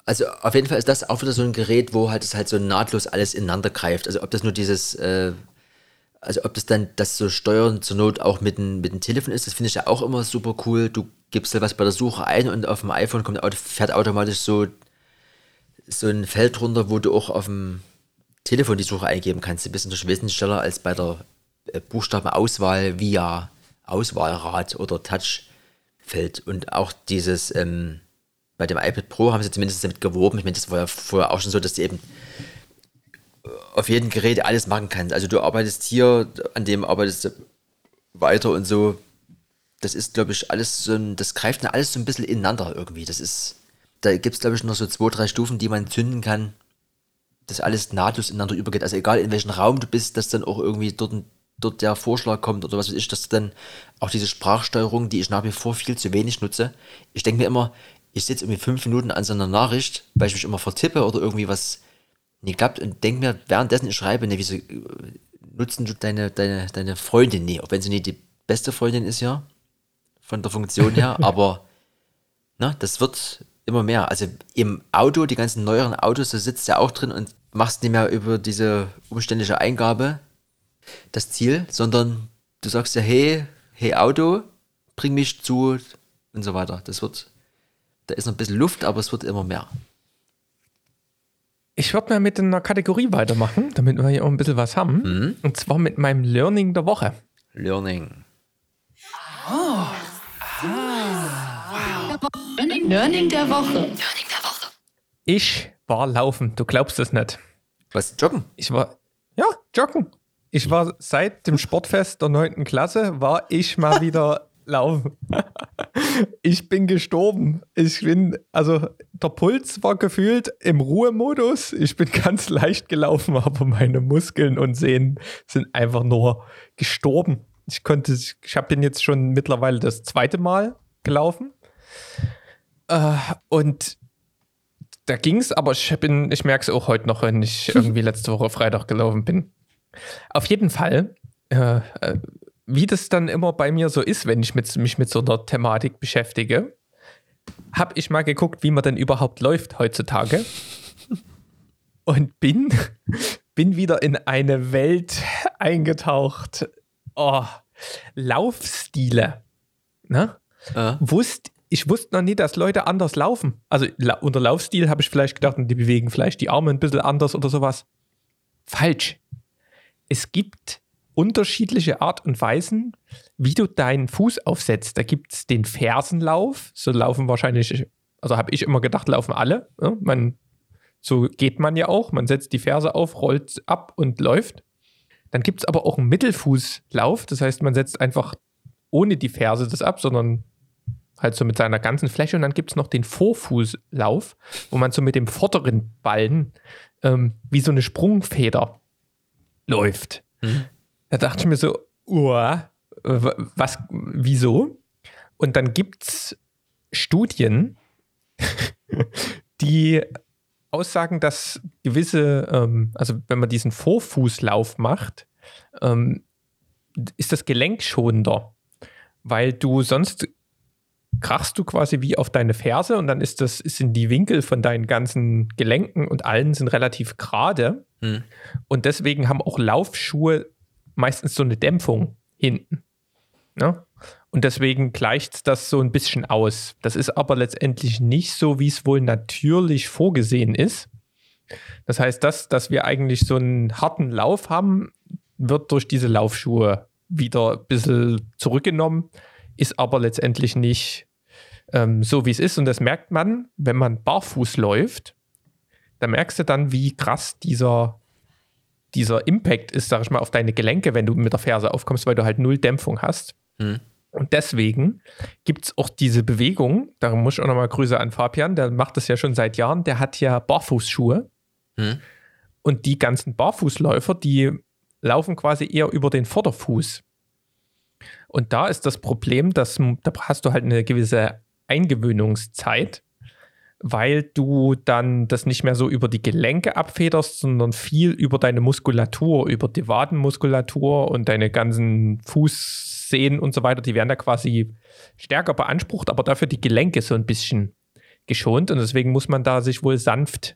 Also auf jeden Fall ist das auch wieder so ein Gerät, wo halt es halt so nahtlos alles ineinander greift. Also ob das nur dieses, äh, also ob das dann das so Steuern zur Not auch mit dem, mit dem Telefon ist, das finde ich ja auch immer super cool. Du gibst da was bei der Suche ein und auf dem iPhone kommt, fährt automatisch so, so ein Feld runter, wo du auch auf dem Telefon die Suche eingeben kannst. Ein bisschen wesentlich schneller als bei der äh, Buchstabenauswahl via Auswahlrad oder Touchfeld. Und auch dieses, ähm, bei dem iPad Pro haben sie zumindest damit geworben. Ich meine, das war ja vorher auch schon so, dass du eben auf jedem Gerät alles machen kannst. Also du arbeitest hier, an dem arbeitest du weiter und so. Das ist, glaube ich, alles so ein, das greift alles so ein bisschen ineinander irgendwie. Das ist, da gibt es, glaube ich, noch so zwei, drei Stufen, die man zünden kann, dass alles nahtlos ineinander übergeht. Also egal in welchem Raum du bist, dass dann auch irgendwie dort, dort der Vorschlag kommt oder was weiß ich, dass dann auch diese Sprachsteuerung, die ich nach wie vor viel zu wenig nutze. Ich denke mir immer, ich sitze irgendwie fünf Minuten an so einer Nachricht, weil ich mich immer vertippe oder irgendwie was nie klappt und denke mir, währenddessen ich schreibe, ne, wieso äh, nutzen du deine, deine, deine Freundin nie, auch wenn sie nicht die beste Freundin ist, ja, von der Funktion her, aber ne, das wird immer mehr. Also im Auto, die ganzen neueren Autos, da sitzt du ja auch drin und machst nicht mehr über diese umständliche Eingabe das Ziel, sondern du sagst ja, hey, hey Auto, bring mich zu und so weiter. Das wird, da ist noch ein bisschen Luft, aber es wird immer mehr. Ich würde mal mit einer Kategorie weitermachen, damit wir hier auch ein bisschen was haben. Und zwar mit meinem Learning der Woche. Learning. Learning der Woche. Ich war laufen. Du glaubst es nicht. Was? Joggen? Ich war, ja, joggen. Ich war seit dem Sportfest der 9. Klasse, war ich mal wieder laufen. Ich bin gestorben. Ich bin, also der Puls war gefühlt im Ruhemodus. Ich bin ganz leicht gelaufen, aber meine Muskeln und Sehnen sind einfach nur gestorben. Ich konnte, ich habe bin jetzt schon mittlerweile das zweite Mal gelaufen. Äh, und da ging es, aber ich, bin, ich merke es auch heute noch, wenn ich irgendwie letzte Woche Freitag gelaufen bin. Auf jeden Fall, äh, äh, wie das dann immer bei mir so ist, wenn ich mit, mich mit so einer Thematik beschäftige, habe ich mal geguckt, wie man denn überhaupt läuft heutzutage. Und bin, bin wieder in eine Welt eingetaucht. Oh, Laufstile. Ne? Äh, wusst, ich wusste noch nie, dass Leute anders laufen. Also unter Laufstil habe ich vielleicht gedacht, die bewegen vielleicht die Arme ein bisschen anders oder sowas. Falsch. Es gibt unterschiedliche Art und Weisen, wie du deinen Fuß aufsetzt. Da gibt es den Fersenlauf. So laufen wahrscheinlich, also habe ich immer gedacht, laufen alle. Ja, man, so geht man ja auch. Man setzt die Ferse auf, rollt ab und läuft. Dann gibt es aber auch einen Mittelfußlauf. Das heißt, man setzt einfach ohne die Ferse das ab, sondern halt so mit seiner ganzen Fläche. Und dann gibt es noch den Vorfußlauf, wo man so mit dem vorderen Ballen ähm, wie so eine Sprungfeder läuft. Da dachte ich mir so, w- was, wieso? Und dann gibt es Studien, die aussagen, dass gewisse, ähm, also wenn man diesen Vorfußlauf macht, ähm, ist das gelenkschonender, weil du sonst krachst du quasi wie auf deine Ferse und dann ist das, sind die Winkel von deinen ganzen Gelenken und allen sind relativ gerade. Hm. Und deswegen haben auch Laufschuhe meistens so eine Dämpfung hinten. Ne? Und deswegen gleicht das so ein bisschen aus. Das ist aber letztendlich nicht so, wie es wohl natürlich vorgesehen ist. Das heißt, das, dass wir eigentlich so einen harten Lauf haben, wird durch diese Laufschuhe wieder ein bisschen zurückgenommen, ist aber letztendlich nicht ähm, so, wie es ist. Und das merkt man, wenn man barfuß läuft. Da merkst du dann, wie krass dieser, dieser Impact ist, sag ich mal, auf deine Gelenke, wenn du mit der Ferse aufkommst, weil du halt null Dämpfung hast. Hm. Und deswegen gibt es auch diese Bewegung, da muss ich auch nochmal Grüße an Fabian, der macht das ja schon seit Jahren, der hat ja Barfußschuhe. Hm. Und die ganzen Barfußläufer, die laufen quasi eher über den Vorderfuß. Und da ist das Problem, dass da hast du halt eine gewisse Eingewöhnungszeit. Weil du dann das nicht mehr so über die Gelenke abfederst, sondern viel über deine Muskulatur, über die Wadenmuskulatur und deine ganzen Fußsehnen und so weiter, die werden da quasi stärker beansprucht, aber dafür die Gelenke so ein bisschen geschont und deswegen muss man da sich wohl sanft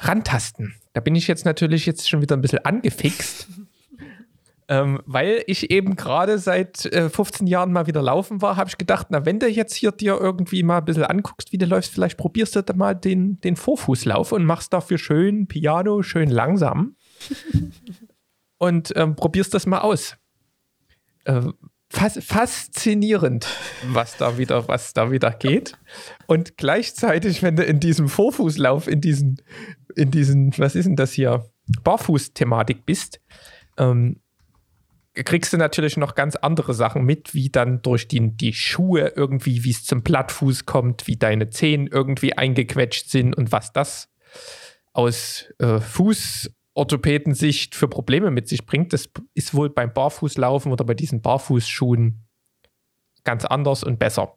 rantasten. Da bin ich jetzt natürlich jetzt schon wieder ein bisschen angefixt. Ähm, weil ich eben gerade seit äh, 15 Jahren mal wieder laufen war, habe ich gedacht, na, wenn du jetzt hier dir irgendwie mal ein bisschen anguckst, wie du läufst, vielleicht probierst du da mal den, den Vorfußlauf und machst dafür schön Piano, schön langsam. und ähm, probierst das mal aus. Äh, fas faszinierend, was da wieder, was da wieder geht. Und gleichzeitig, wenn du in diesem Vorfußlauf, in diesen, in diesen, was ist denn das hier, Barfuß-Thematik bist, ähm, kriegst du natürlich noch ganz andere Sachen mit, wie dann durch die, die Schuhe irgendwie, wie es zum Plattfuß kommt, wie deine Zehen irgendwie eingequetscht sind und was das aus äh, Fußorthopädensicht für Probleme mit sich bringt. Das ist wohl beim Barfußlaufen oder bei diesen Barfußschuhen ganz anders und besser.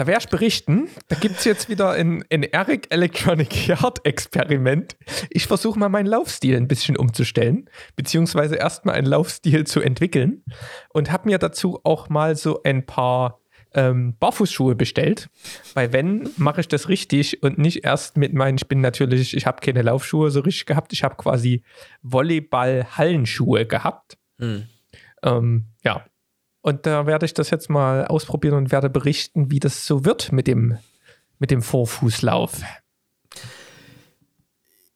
Da werde ich berichten. Da gibt es jetzt wieder ein, ein Eric Electronic Yard Experiment. Ich versuche mal meinen Laufstil ein bisschen umzustellen, beziehungsweise erstmal einen Laufstil zu entwickeln und habe mir dazu auch mal so ein paar ähm, Barfußschuhe bestellt. Weil wenn, mache ich das richtig und nicht erst mit meinen, ich bin natürlich, ich habe keine Laufschuhe so richtig gehabt, ich habe quasi Volleyball-Hallenschuhe gehabt. Mhm. Ähm, ja, und da werde ich das jetzt mal ausprobieren und werde berichten, wie das so wird mit dem, mit dem Vorfußlauf.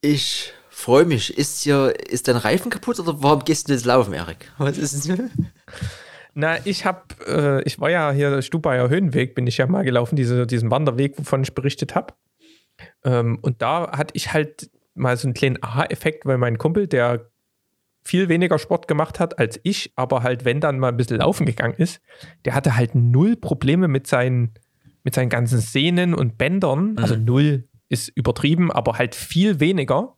Ich freue mich. Ist hier, ist dein Reifen kaputt oder warum gehst du jetzt laufen, Erik? Was ist es? Na, ich habe, äh, ich war ja hier Stubaier Höhenweg, bin ich ja mal gelaufen, diese, diesen Wanderweg, wovon ich berichtet habe. Ähm, und da hatte ich halt mal so einen kleinen Aha-Effekt, weil mein Kumpel, der viel weniger Sport gemacht hat als ich, aber halt, wenn dann mal ein bisschen laufen gegangen ist, der hatte halt null Probleme mit seinen, mit seinen ganzen Sehnen und Bändern. Mhm. Also null ist übertrieben, aber halt viel weniger.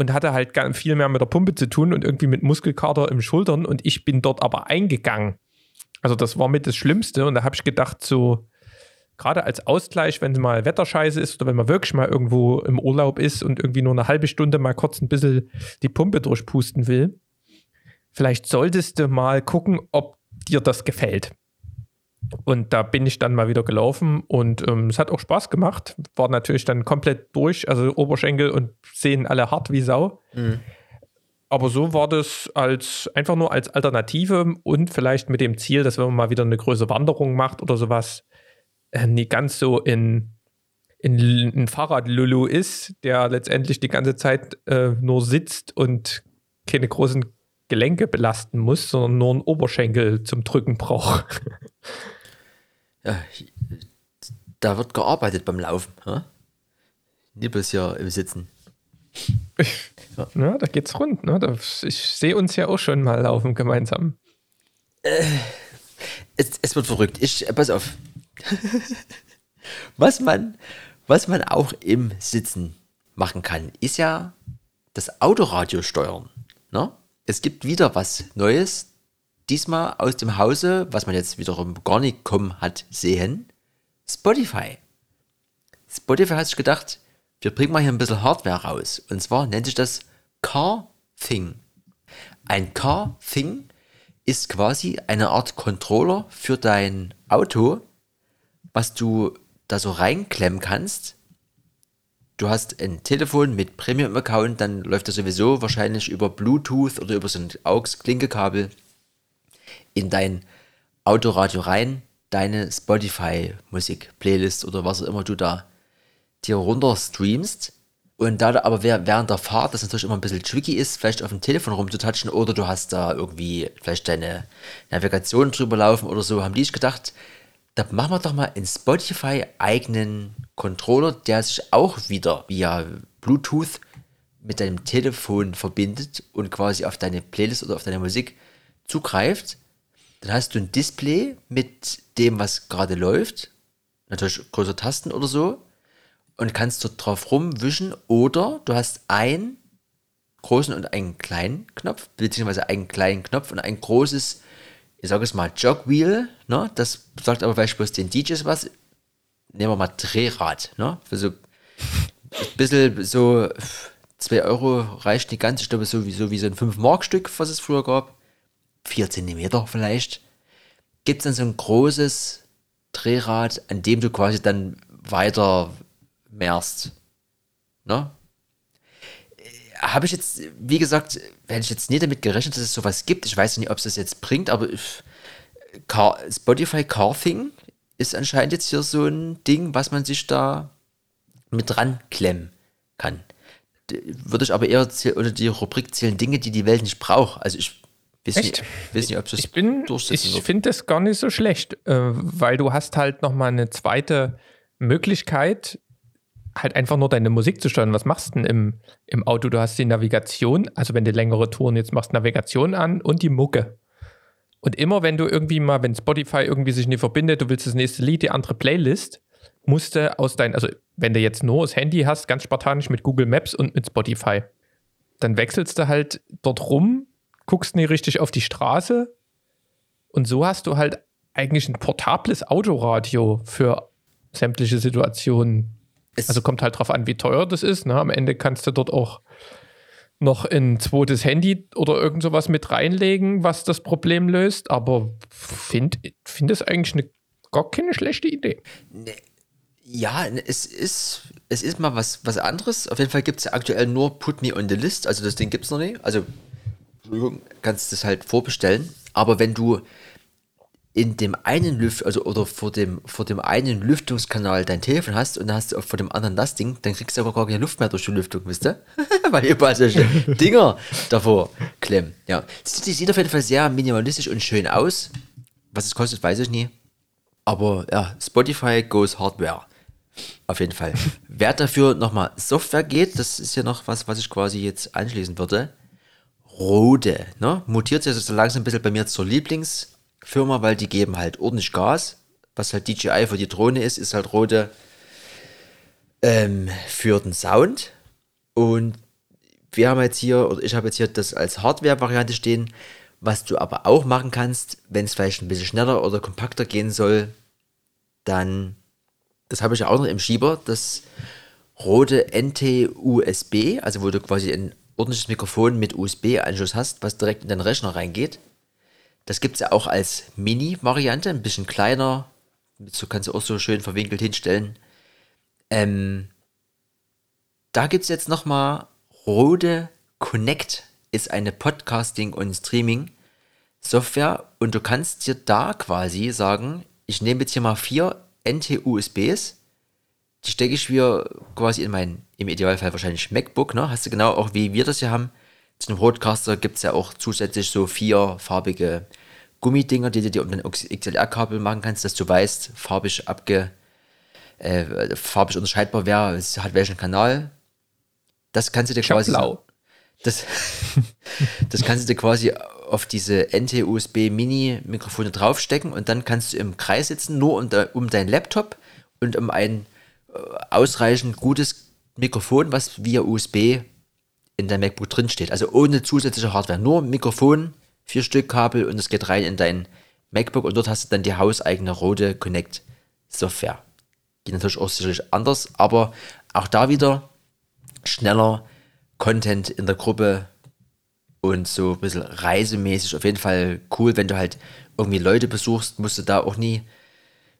Und hatte halt viel mehr mit der Pumpe zu tun und irgendwie mit Muskelkater im Schultern. Und ich bin dort aber eingegangen. Also das war mit das Schlimmste. Und da habe ich gedacht, so, gerade als Ausgleich, wenn mal Wetterscheiße ist oder wenn man wirklich mal irgendwo im Urlaub ist und irgendwie nur eine halbe Stunde mal kurz ein bisschen die Pumpe durchpusten will, vielleicht solltest du mal gucken, ob dir das gefällt. Und da bin ich dann mal wieder gelaufen und ähm, es hat auch Spaß gemacht. War natürlich dann komplett durch, also Oberschenkel und sehen alle hart wie Sau. Mhm. Aber so war das als einfach nur als Alternative und vielleicht mit dem Ziel, dass wenn man mal wieder eine größere Wanderung macht oder sowas, äh, nicht ganz so in, in, in Fahrradlulu ist, der letztendlich die ganze Zeit äh, nur sitzt und keine großen Gelenke belasten muss, sondern nur einen Oberschenkel zum Drücken braucht. Ja, da wird gearbeitet beim Laufen. Ha? Nippes ja im Sitzen. Ja. ja, da geht's rund. Ne? Das, ich sehe uns ja auch schon mal laufen gemeinsam. Äh, es, es, wird verrückt. Ich, pass auf, was, man, was man auch im Sitzen machen kann, ist ja das Autoradio steuern. Ne? Es gibt wieder was Neues, diesmal aus dem Hause, was man jetzt wiederum gar nicht kommen hat sehen, Spotify. Spotify hat sich gedacht, wir bringen mal hier ein bisschen Hardware raus. Und zwar nennt sich das Car Thing. Ein Car Thing ist quasi eine Art Controller für dein Auto, was du da so reinklemmen kannst. Du hast ein Telefon mit Premium-Account, dann läuft das sowieso wahrscheinlich über Bluetooth oder über so ein AUX-Klinkekabel in dein Autoradio rein, deine Spotify-Musik-Playlist oder was auch immer du da dir runter streamst. Und da aber während der Fahrt das natürlich immer ein bisschen tricky ist, vielleicht auf dem Telefon rumzutatschen oder du hast da irgendwie vielleicht deine Navigation drüber laufen oder so, haben die sich gedacht, da machen wir doch mal einen Spotify eigenen Controller, der sich auch wieder via Bluetooth mit deinem Telefon verbindet und quasi auf deine Playlist oder auf deine Musik zugreift. Dann hast du ein Display mit dem, was gerade läuft. Natürlich größere Tasten oder so. Und kannst dort drauf rumwischen. Oder du hast einen großen und einen kleinen Knopf, beziehungsweise einen kleinen Knopf und ein großes ich sage es mal, Jogwheel, ne? das sagt aber vielleicht bloß den DJs was. nehmen wir mal Drehrad, ne? Für so ein bisschen so 2 Euro reicht nicht ganz. Ich glaube, so wie, so ein 5-Mark-Stück, was es früher gab. 4 Zentimeter vielleicht. Gibt es dann so ein großes Drehrad, an dem du quasi dann weiter mehrst. Ne? Habe ich jetzt, wie gesagt, hätte ich jetzt nie damit gerechnet, dass es sowas gibt. Ich weiß nicht, ob es das jetzt bringt, aber ich, Car, Spotify Carthing ist anscheinend jetzt hier so ein Ding, was man sich da mit dran klemmen kann. Würde ich aber eher unter die Rubrik zählen Dinge, die die Welt nicht braucht. Also ich weiß nicht, weiß nicht, ob das Ich bin, durchsetzen ich finde das gar nicht so schlecht, äh, weil du hast halt nochmal eine zweite Möglichkeit, halt einfach nur deine Musik zu steuern. Was machst du denn im, im Auto? Du hast die Navigation, also wenn du längere Touren jetzt machst, Navigation an und die Mucke. Und immer wenn du irgendwie mal, wenn Spotify irgendwie sich nicht verbindet, du willst das nächste Lied, die andere Playlist, musst du aus dein, also wenn du jetzt nur das Handy hast, ganz spartanisch mit Google Maps und mit Spotify, dann wechselst du halt dort rum, guckst nie richtig auf die Straße und so hast du halt eigentlich ein portables Autoradio für sämtliche Situationen. Es- also kommt halt drauf an, wie teuer das ist. Ne? Am Ende kannst du dort auch noch ein zweites Handy oder irgend sowas mit reinlegen, was das Problem löst. Aber finde find es eigentlich eine, gar keine schlechte Idee. Ja, es ist, es ist mal was, was anderes. Auf jeden Fall gibt es ja aktuell nur Put Me on the List. Also das Ding gibt es noch nicht. Also Entschuldigung, kannst das halt vorbestellen. Aber wenn du in dem einen Lüft, also oder vor dem, vor dem einen Lüftungskanal dein Telefon hast und dann hast du auch vor dem anderen das Ding, dann kriegst du aber gar keine Luft mehr durch die Lüftung, wisst ihr? Weil überall solche Dinger davor klemmen. Ja. Sieht, sieht auf jeden Fall sehr minimalistisch und schön aus. Was es kostet, weiß ich nie. Aber ja, Spotify goes Hardware. Auf jeden Fall. Wer dafür nochmal Software geht, das ist ja noch was, was ich quasi jetzt anschließen würde. Rode, ne? Mutiert sich so langsam ein bisschen bei mir zur Lieblingsfirma, weil die geben halt ordentlich Gas. Was halt DJI für die Drohne ist, ist halt Rode ähm, für den Sound. Und wir haben jetzt hier, oder ich habe jetzt hier das als Hardware-Variante stehen. Was du aber auch machen kannst, wenn es vielleicht ein bisschen schneller oder kompakter gehen soll, dann, das habe ich ja auch noch im Schieber, das Rode NT-USB, also wo du quasi ein ordentliches Mikrofon mit USB-Anschluss hast, was direkt in den Rechner reingeht. Das gibt es ja auch als Mini-Variante, ein bisschen kleiner, so kannst du auch so schön verwinkelt hinstellen. Ähm, da gibt es jetzt nochmal Rode Connect, ist eine Podcasting- und Streaming-Software und du kannst dir da quasi sagen, ich nehme jetzt hier mal vier NT-USBs, die stecke ich mir quasi in mein, im Idealfall wahrscheinlich MacBook, ne? Hast du genau auch wie wir das hier haben. Zu einem Roadcaster gibt es ja auch zusätzlich so vier farbige Gummidinger, die du dir um den XLR-Kabel machen kannst, dass du weißt, farbig abge, äh, farbig unterscheidbar es hat welchen Kanal. Das kannst du dir Ich quasi. blau. Das, das kannst du dir quasi auf diese NT-USB-Mini-Mikrofone draufstecken und dann kannst du im Kreis sitzen, nur um, um deinen Laptop und um ein äh, ausreichend gutes Mikrofon, was via USB in deinem MacBook drin steht. Also ohne zusätzliche Hardware. Nur Mikrofon, vier Stück Kabel und es geht rein in dein MacBook und dort hast du dann die hauseigene Rode Connect Software. Geht natürlich auch sicherlich anders, aber auch da wieder schneller Content in der Gruppe und so ein bisschen reisemäßig auf jeden Fall cool, wenn du halt irgendwie Leute besuchst, musst du da auch nie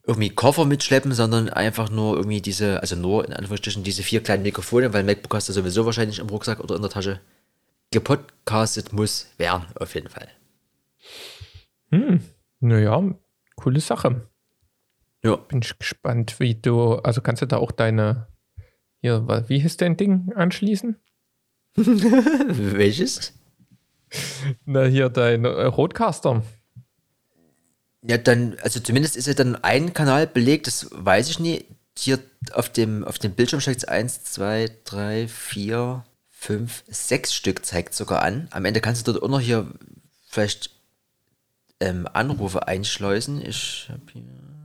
irgendwie Koffer mitschleppen, sondern einfach nur irgendwie diese, also nur in Anführungsstrichen diese vier kleinen Mikrofone, weil MacBook hast du sowieso wahrscheinlich im Rucksack oder in der Tasche. Gepodcastet muss werden, auf jeden Fall. Naja, coole Sache. Ja, Bin ich gespannt, wie du, also kannst du da auch deine, hier, wie hieß dein Ding anschließen? welches? Na, hier dein äh, Roadcaster. Ja, dann, also zumindest ist ja dann ein Kanal belegt, das weiß ich nie. Hier auf dem, auf dem Bildschirm steht es 1, 2, 3, 4, 5, 6 Stück zeigt sogar an. Am Ende kannst du dort auch noch hier vielleicht ähm, Anrufe einschleusen. Ich habe hier.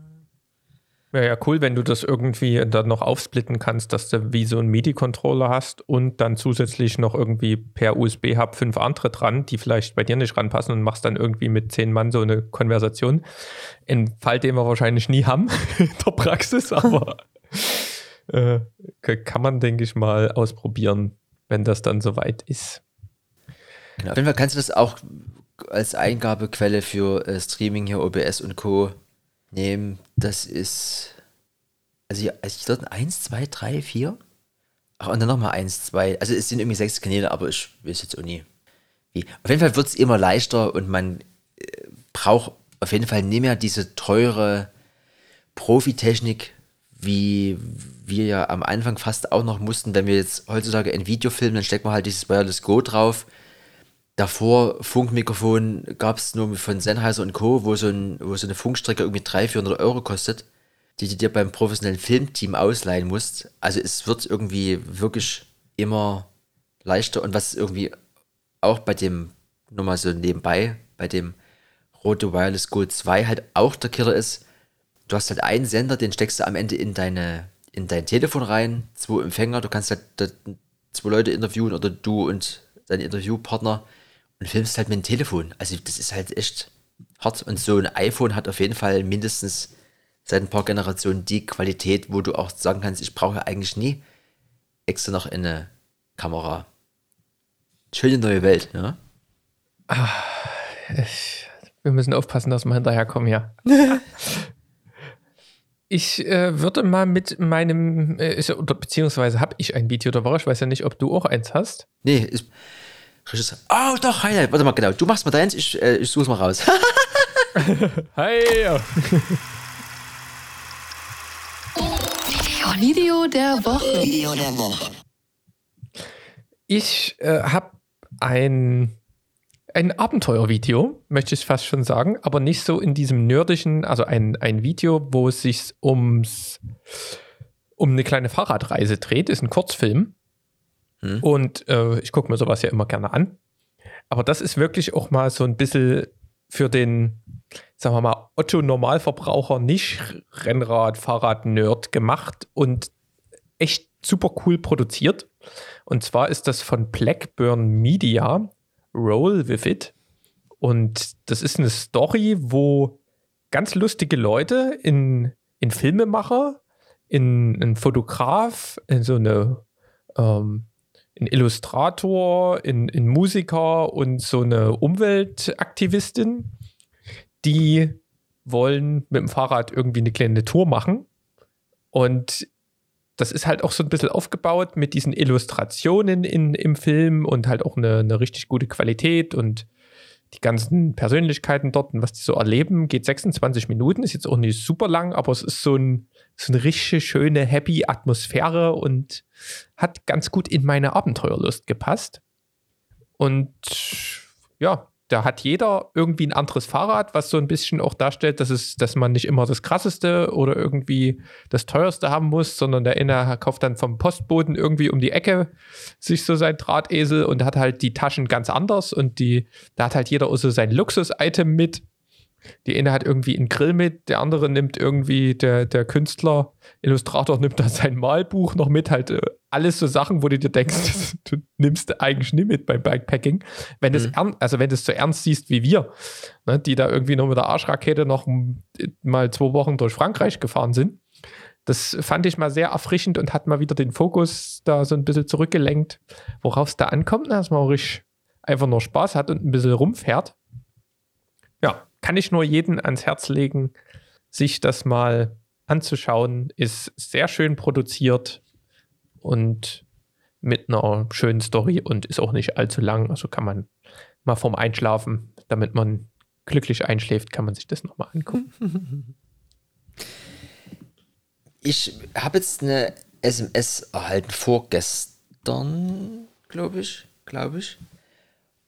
Wäre ja cool, wenn du das irgendwie dann noch aufsplitten kannst, dass du wie so einen MIDI-Controller hast und dann zusätzlich noch irgendwie per USB-Hub fünf andere dran, die vielleicht bei dir nicht ranpassen und machst dann irgendwie mit zehn Mann so eine Konversation. Ein Fall, den wir wahrscheinlich nie haben in der Praxis, aber äh, kann man, denke ich, mal ausprobieren, wenn das dann soweit ist. Genau. Auf kannst du das auch als Eingabequelle für äh, Streaming hier, OBS und Co. nehmen. Das ist. Also, also ich glaube, 1, 2, 3, 4. Ach, und dann nochmal 1, 2. Also, es sind irgendwie sechs Kanäle, aber ich weiß jetzt auch nie. Wie. Auf jeden Fall wird es immer leichter und man äh, braucht auf jeden Fall nicht mehr diese teure Profitechnik, wie wir ja am Anfang fast auch noch mussten, wenn wir jetzt heutzutage ein Video filmen, dann steckt man halt dieses Wireless Go drauf davor Funkmikrofon gab es nur von Sennheiser und Co., wo so, ein, wo so eine Funkstrecke irgendwie 300, 400 Euro kostet, die du dir beim professionellen Filmteam ausleihen musst. Also es wird irgendwie wirklich immer leichter und was irgendwie auch bei dem, nur mal so nebenbei, bei dem Rote Wireless Go 2 halt auch der Killer ist, du hast halt einen Sender, den steckst du am Ende in deine in dein Telefon rein, zwei Empfänger, du kannst halt zwei Leute interviewen oder du und dein Interviewpartner und filmst halt mit dem Telefon. Also das ist halt echt hart. Und so ein iPhone hat auf jeden Fall mindestens seit ein paar Generationen die Qualität, wo du auch sagen kannst, ich brauche eigentlich nie extra noch eine Kamera. Schöne neue Welt, ja. Ach, ich, wir müssen aufpassen, dass wir hinterherkommen, ja. ich äh, würde mal mit meinem, äh, oder beziehungsweise habe ich ein Video der Woche, ich weiß ja nicht, ob du auch eins hast. Nee, ist, Regisseur. Oh, doch, Highlight. Warte mal, genau. Du machst mal deins, ich, äh, ich such's mal raus. Hi. Video der Woche. Video der Woche. Ich äh, habe ein, ein Abenteuervideo, möchte ich fast schon sagen, aber nicht so in diesem nerdischen, also ein, ein Video, wo es sich ums um eine kleine Fahrradreise dreht, ist ein Kurzfilm. Hm. Und äh, ich gucke mir sowas ja immer gerne an. Aber das ist wirklich auch mal so ein bisschen für den, sagen wir mal, Otto-Normalverbraucher nicht Rennrad, Fahrrad-Nerd gemacht und echt super cool produziert. Und zwar ist das von Blackburn Media, Roll with It. Und das ist eine Story, wo ganz lustige Leute in, in Filmemacher, in einen Fotograf, in so eine ähm, ein Illustrator, ein, ein Musiker und so eine Umweltaktivistin, die wollen mit dem Fahrrad irgendwie eine kleine Tour machen. Und das ist halt auch so ein bisschen aufgebaut mit diesen Illustrationen in, im Film und halt auch eine, eine richtig gute Qualität und die ganzen Persönlichkeiten dort und was die so erleben, geht 26 Minuten, ist jetzt auch nicht super lang, aber es ist so, ein, so eine richtig schöne, happy Atmosphäre und hat ganz gut in meine Abenteuerlust gepasst. Und ja, da hat jeder irgendwie ein anderes Fahrrad, was so ein bisschen auch darstellt, dass, es, dass man nicht immer das krasseste oder irgendwie das teuerste haben muss, sondern der eine kauft dann vom Postboten irgendwie um die Ecke sich so sein Drahtesel und hat halt die Taschen ganz anders und die, da hat halt jeder auch so sein Luxus-Item mit die eine hat irgendwie einen Grill mit, der andere nimmt irgendwie, der, der Künstler, Illustrator nimmt da sein Malbuch noch mit, halt äh, alles so Sachen, wo du dir denkst, du nimmst eigentlich nicht mit beim Bikepacking. Wenn mhm. es also wenn du es so ernst siehst wie wir, ne, die da irgendwie noch mit der Arschrakete noch mal zwei Wochen durch Frankreich gefahren sind. Das fand ich mal sehr erfrischend und hat mal wieder den Fokus da so ein bisschen zurückgelenkt, worauf es da ankommt, dass man auch richtig einfach nur Spaß hat und ein bisschen rumfährt. Ja, kann ich nur jeden ans Herz legen, sich das mal anzuschauen. Ist sehr schön produziert und mit einer schönen Story und ist auch nicht allzu lang. Also kann man mal vorm Einschlafen, damit man glücklich einschläft, kann man sich das nochmal angucken. Ich habe jetzt eine SMS erhalten vorgestern, glaube ich, glaube ich.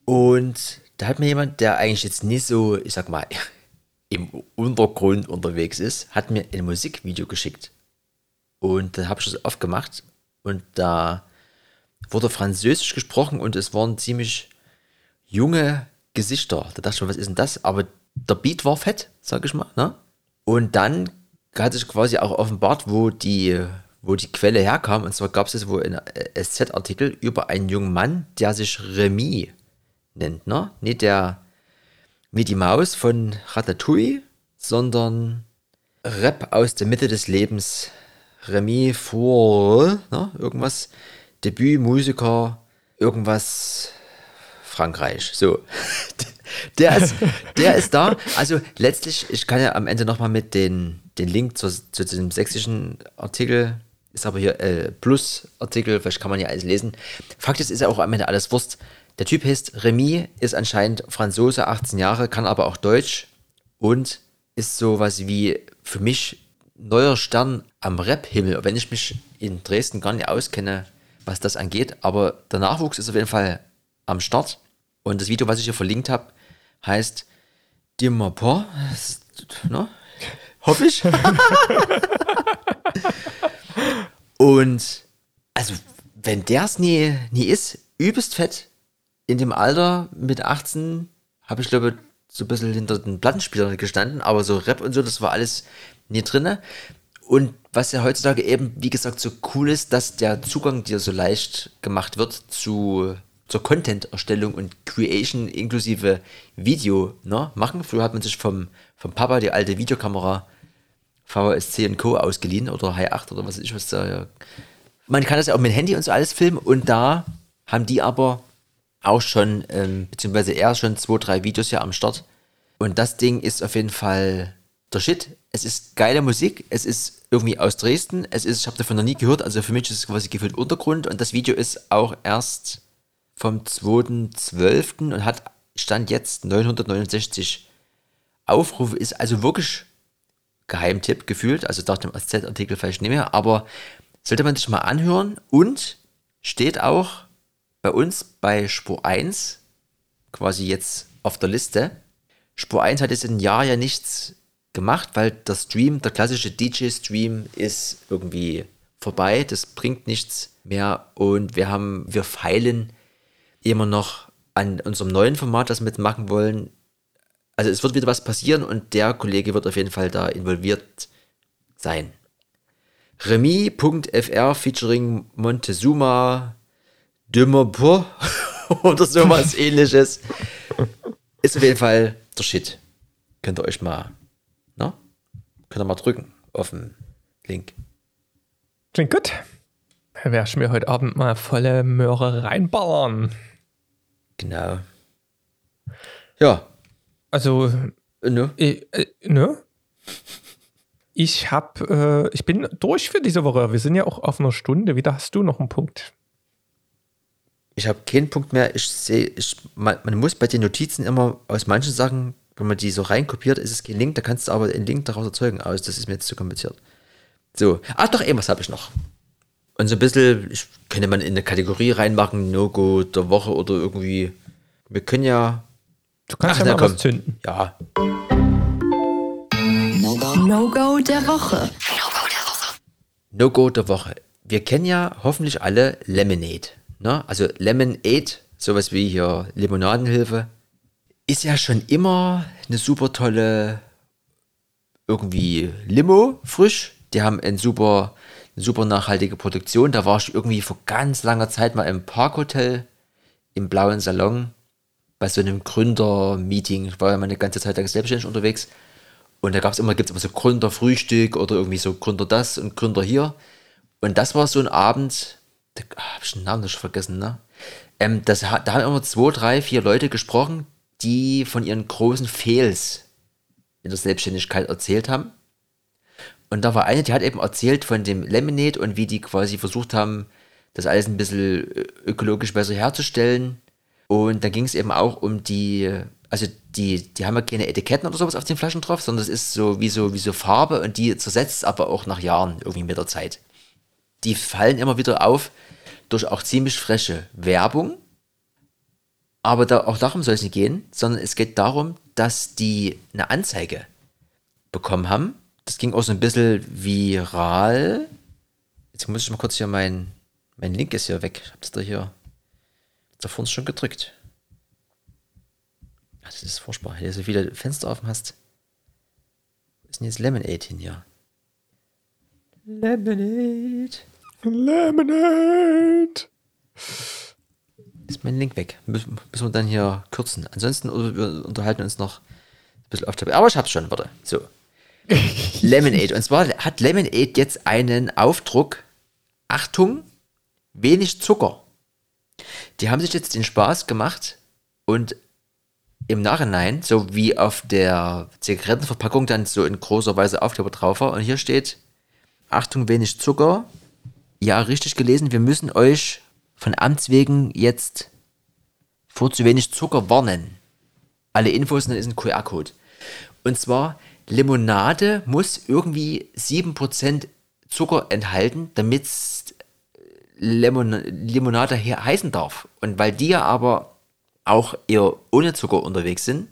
Und da hat mir jemand, der eigentlich jetzt nicht so, ich sag mal, im Untergrund unterwegs ist, hat mir ein Musikvideo geschickt. Und da habe ich das aufgemacht und da wurde Französisch gesprochen und es waren ziemlich junge Gesichter. Da dachte ich mir, was ist denn das? Aber der Beat war fett, sag ich mal. Ne? Und dann hat sich quasi auch offenbart, wo die, wo die Quelle herkam. Und zwar gab es wohl einen SZ-Artikel über einen jungen Mann, der sich Remy nennt, ne? Nicht der Mickey Maus von Ratatouille, sondern Rap aus der Mitte des Lebens. Remy Four, ne? Irgendwas. Debütmusiker, irgendwas Frankreich. So. Der ist, der ist da. Also letztlich, ich kann ja am Ende nochmal mit den, den Link zu, zu diesem sächsischen Artikel, ist aber hier äh, Plus-Artikel, vielleicht kann man ja alles lesen. Fakt ist, ist ja auch am Ende alles Wurst. Der Typ heißt Remy, ist anscheinend Franzose, 18 Jahre, kann aber auch Deutsch und ist sowas wie für mich neuer Stern am Rap-Himmel, wenn ich mich in Dresden gar nicht auskenne, was das angeht. Aber der Nachwuchs ist auf jeden Fall am Start. Und das Video, was ich hier verlinkt habe, heißt Dimmer Po. Ne? Hoffe ich. Und also, wenn der es nie, nie ist, übelst fett, in dem Alter mit 18 habe ich glaube so ein bisschen hinter den Plattenspielern gestanden, aber so Rap und so, das war alles nie drinne. Und was ja heutzutage eben, wie gesagt, so cool ist, dass der Zugang dir so leicht gemacht wird zu, zur Content-Erstellung und Creation inklusive Video ne, machen. Früher hat man sich vom, vom Papa die alte Videokamera VSC Co. ausgeliehen oder High 8 oder was weiß ich was da. Ja. Man kann das ja auch mit Handy und so alles filmen und da haben die aber auch schon, ähm, beziehungsweise er schon zwei, drei Videos ja am Start. Und das Ding ist auf jeden Fall der Shit. Es ist geile Musik, es ist irgendwie aus Dresden, es ist, ich habe davon noch nie gehört, also für mich ist es quasi gefühlt Untergrund. Und das Video ist auch erst vom 2.12. und hat Stand jetzt 969 Aufrufe, ist also wirklich Geheimtipp gefühlt, also nach dem SZ-Artikel vielleicht nicht mehr, aber sollte man sich mal anhören. Und steht auch bei uns bei Spur 1 quasi jetzt auf der Liste. Spur 1 hat jetzt ein Jahr ja nichts gemacht, weil der Stream, der klassische DJ-Stream ist irgendwie vorbei, das bringt nichts mehr und wir haben, wir feilen immer noch an unserem neuen Format, das wir mitmachen wollen. Also es wird wieder was passieren und der Kollege wird auf jeden Fall da involviert sein. Remy.fr featuring Montezuma Dümmerpur oder sowas ähnliches. Ist auf jeden Fall der Shit. Könnt ihr euch mal, ne? Könnt ihr mal drücken auf den Link. Klingt gut. Da werde ich mir heute Abend mal volle Möhre reinballern. Genau. Ja. Also, Ne? äh, äh, ne? Ich hab, äh, ich bin durch für diese Woche. Wir sind ja auch auf einer Stunde. Wieder hast du noch einen Punkt. Ich habe keinen Punkt mehr. Ich sehe, ich, man, man muss bei den Notizen immer aus manchen Sachen, wenn man die so reinkopiert, ist es kein Link, da kannst du aber einen Link daraus erzeugen. Aus, das ist mir jetzt zu kompliziert. So. Ach doch, irgendwas habe ich noch. Und so ein bisschen, ich könnte man in eine Kategorie reinmachen, No-Go der Woche oder irgendwie. Wir können ja. Du kannst Ach, ja mal komm. was zünden. Ja, No-Go der Woche. No-Go der Woche. Wir kennen ja hoffentlich alle Lemonade. Ne? Also Lemonade, sowas wie hier Limonadenhilfe, ist ja schon immer eine super tolle irgendwie Limo frisch. Die haben ein super, eine super nachhaltige Produktion. Da war ich irgendwie vor ganz langer Zeit mal im Parkhotel im blauen Salon bei so einem Gründer-Meeting. Ich war ja mal eine ganze Zeit lang selbstständig unterwegs. Und da gab es immer, gibt's immer so Gründerfrühstück oder irgendwie so Gründer das und Gründer hier. Und das war so ein Abend, da hab ich den Namen nicht vergessen, ne? Ähm, das, da haben immer zwei, drei, vier Leute gesprochen, die von ihren großen Fails in der Selbstständigkeit erzählt haben. Und da war eine, die hat eben erzählt von dem Lemonade und wie die quasi versucht haben, das alles ein bisschen ö- ökologisch besser herzustellen. Und da ging es eben auch um die, also die, die haben ja keine Etiketten oder sowas auf den Flaschen drauf, sondern es ist so wie so, wie so Farbe und die zersetzt aber auch nach Jahren irgendwie mit der Zeit. Die fallen immer wieder auf durch auch ziemlich freche Werbung. Aber da, auch darum soll es nicht gehen, sondern es geht darum, dass die eine Anzeige bekommen haben. Das ging auch so ein bisschen viral. Jetzt muss ich mal kurz hier mein, mein Link ist hier weg. Ich hab's da hier da vorne schon gedrückt. Ah, Das ist furchtbar. Wenn du so viele Fenster offen hast. Wo ist denn jetzt Lemonade hin hier? Lemonade. Lemonade. Ist mein Link weg. Müssen, müssen wir dann hier kürzen. Ansonsten wir unterhalten uns noch ein bisschen auf der. Aber ich hab's schon, warte. So. Lemonade. Und zwar hat Lemonade jetzt einen Aufdruck. Achtung, wenig Zucker. Die haben sich jetzt den Spaß gemacht und im Nachhinein, so wie auf der Zigarettenverpackung dann so in großer Weise Aufkleber drauf war. Und hier steht, Achtung, wenig Zucker. Ja, richtig gelesen, wir müssen euch von Amts wegen jetzt vor zu wenig Zucker warnen. Alle Infos dann ist ein QR-Code. Und zwar, Limonade muss irgendwie 7% Zucker enthalten, damit Lemon Limonade he heißen darf. Und weil die ja aber auch eher ohne Zucker unterwegs sind,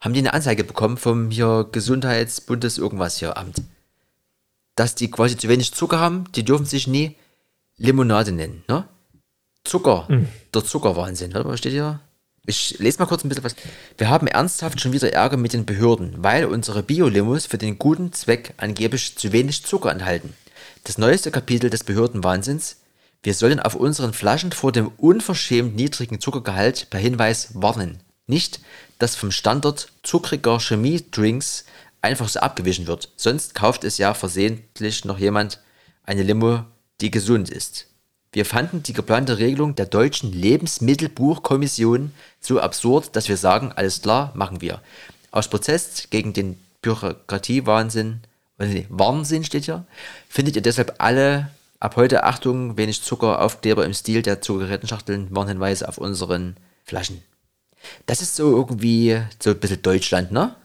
haben die eine Anzeige bekommen vom hier Gesundheitsbundes irgendwas hier Amt. Dass die quasi zu wenig Zucker haben, die dürfen sich nie Limonade nennen, ne? Zucker, der Zuckerwahnsinn. Warte mal, steht hier? Ich lese mal kurz ein bisschen was. Wir haben ernsthaft schon wieder Ärger mit den Behörden, weil unsere Bio-Limos für den guten Zweck angeblich zu wenig Zucker enthalten. Das neueste Kapitel des Behördenwahnsinns. Wir sollen auf unseren Flaschen vor dem unverschämt niedrigen Zuckergehalt per Hinweis warnen. Nicht, dass vom Standard zuckriger Chemiedrinks einfach so abgewichen wird. Sonst kauft es ja versehentlich noch jemand eine Limo, die gesund ist. Wir fanden die geplante Regelung der deutschen Lebensmittelbuchkommission so absurd, dass wir sagen, alles klar, machen wir. Aus Protest gegen den Bürokratiewahnsinn, oder nee, Wahnsinn steht hier, findet ihr deshalb alle ab heute Achtung, wenig Zucker, Aufkleber im Stil der Zigarettenschachteln, Warnhinweise auf unseren Flaschen. Das ist so irgendwie so ein bisschen Deutschland, ne?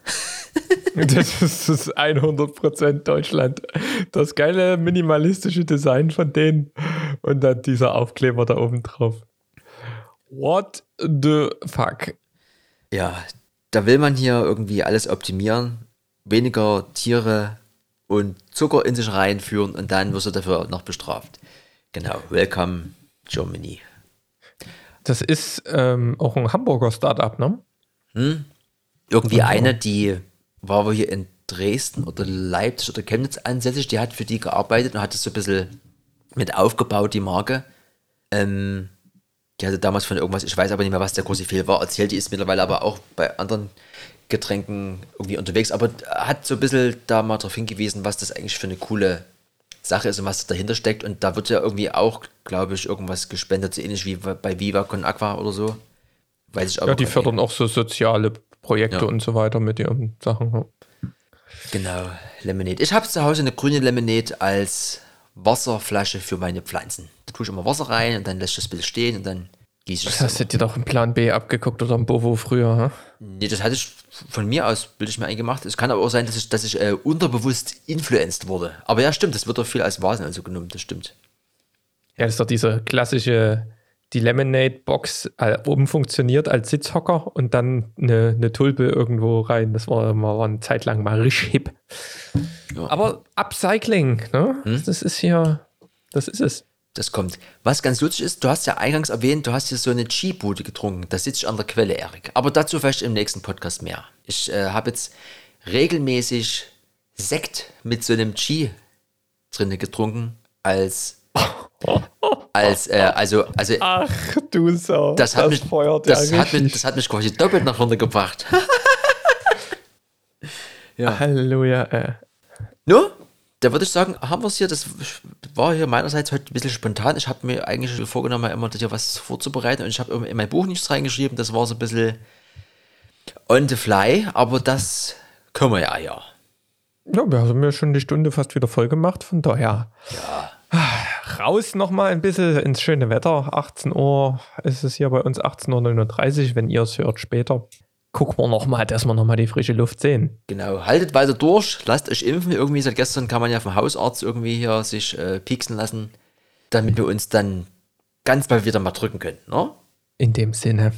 Das ist das 100% Deutschland. Das geile minimalistische Design von denen. Und dann dieser Aufkleber da oben drauf. What the fuck? Ja, da will man hier irgendwie alles optimieren, weniger Tiere und Zucker in sich reinführen und dann wirst du dafür noch bestraft. Genau, welcome Germany. Das ist ähm, auch ein Hamburger Startup, ne? Irgendwie eine, die war wohl hier in Dresden oder Leipzig oder Chemnitz ansässig, die hat für die gearbeitet und hat das so ein bisschen mit aufgebaut, die Marke. Ähm, die hatte damals von irgendwas, ich weiß aber nicht mehr, was der große Fehl war, erzählt, die ist mittlerweile aber auch bei anderen Getränken irgendwie unterwegs, aber hat so ein bisschen da mal darauf hingewiesen, was das eigentlich für eine coole Sache ist und was dahinter steckt. Und da wird ja irgendwie auch, glaube ich, irgendwas gespendet, so ähnlich wie bei Viva Con Aqua oder so. Weiß ich aber Ja, die fördern auch so soziale Projekte Ja. und so weiter mit ihren Sachen. ja. Genau, Lemonade. Ich habe zu Hause eine grüne Lemonade als Wasserflasche für meine Pflanzen. Da tue ich immer Wasser rein und dann lässt ich das bisschen stehen und dann Das hast du dir doch im Plan B abgeguckt oder im Bovo früher, ha? Nee, das hatte ich von mir aus, bilde ich mir eingemacht. Es kann aber auch sein, dass ich, dass ich äh, unterbewusst influenced wurde. Aber ja, stimmt, das wird doch viel als Vasen also genommen, das stimmt. Ja, das ist doch diese klassische, die Lemonade-Box äh, oben funktioniert als Sitzhocker und dann eine, eine Tulpe irgendwo rein. Das war, mal- war eine Zeit lang mal richtig hip. Ja. Aber Upcycling, ne? Das ist hier, das ist es. Das kommt. Was ganz lustig ist, du hast ja eingangs erwähnt, du hast hier so eine Chi-Bude getrunken. Da sitze ich an der Quelle, Erik. Aber dazu vielleicht im nächsten Podcast mehr. Ich äh, habe jetzt regelmäßig Sekt mit so einem Chi drinne getrunken als als äh, also also Ach du Sau. das hat mich feuert das ja hat mich das hat mich quasi doppelt nach vorne gebracht. Halleluja. Äh. No? Da würde ich sagen, haben wir es hier. Das war hier meinerseits heute ein bisschen spontan. Ich habe mir eigentlich vorgenommen, immer hier was vorzubereiten und ich habe in mein Buch nichts reingeschrieben. Das war so ein bisschen on the fly, aber das können wir ja, ja. Ja, wir haben ja schon die Stunde fast wieder voll gemacht, von daher. Ja. Raus nochmal ein bisschen ins schöne Wetter. 18 Uhr ist es hier bei uns 18.39 Uhr, wenn ihr es hört später. Gucken wir nochmal, dass wir nochmal die frische Luft sehen. Genau. Haltet weiter durch, lasst euch impfen. Irgendwie seit gestern kann man ja vom Hausarzt irgendwie hier sich äh, pieksen lassen, damit wir uns dann ganz bald wieder mal drücken können. Ne? In dem Sinne.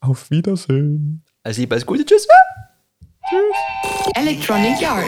Auf Wiedersehen. Also, alles Gute, tschüss. Electronic Yard.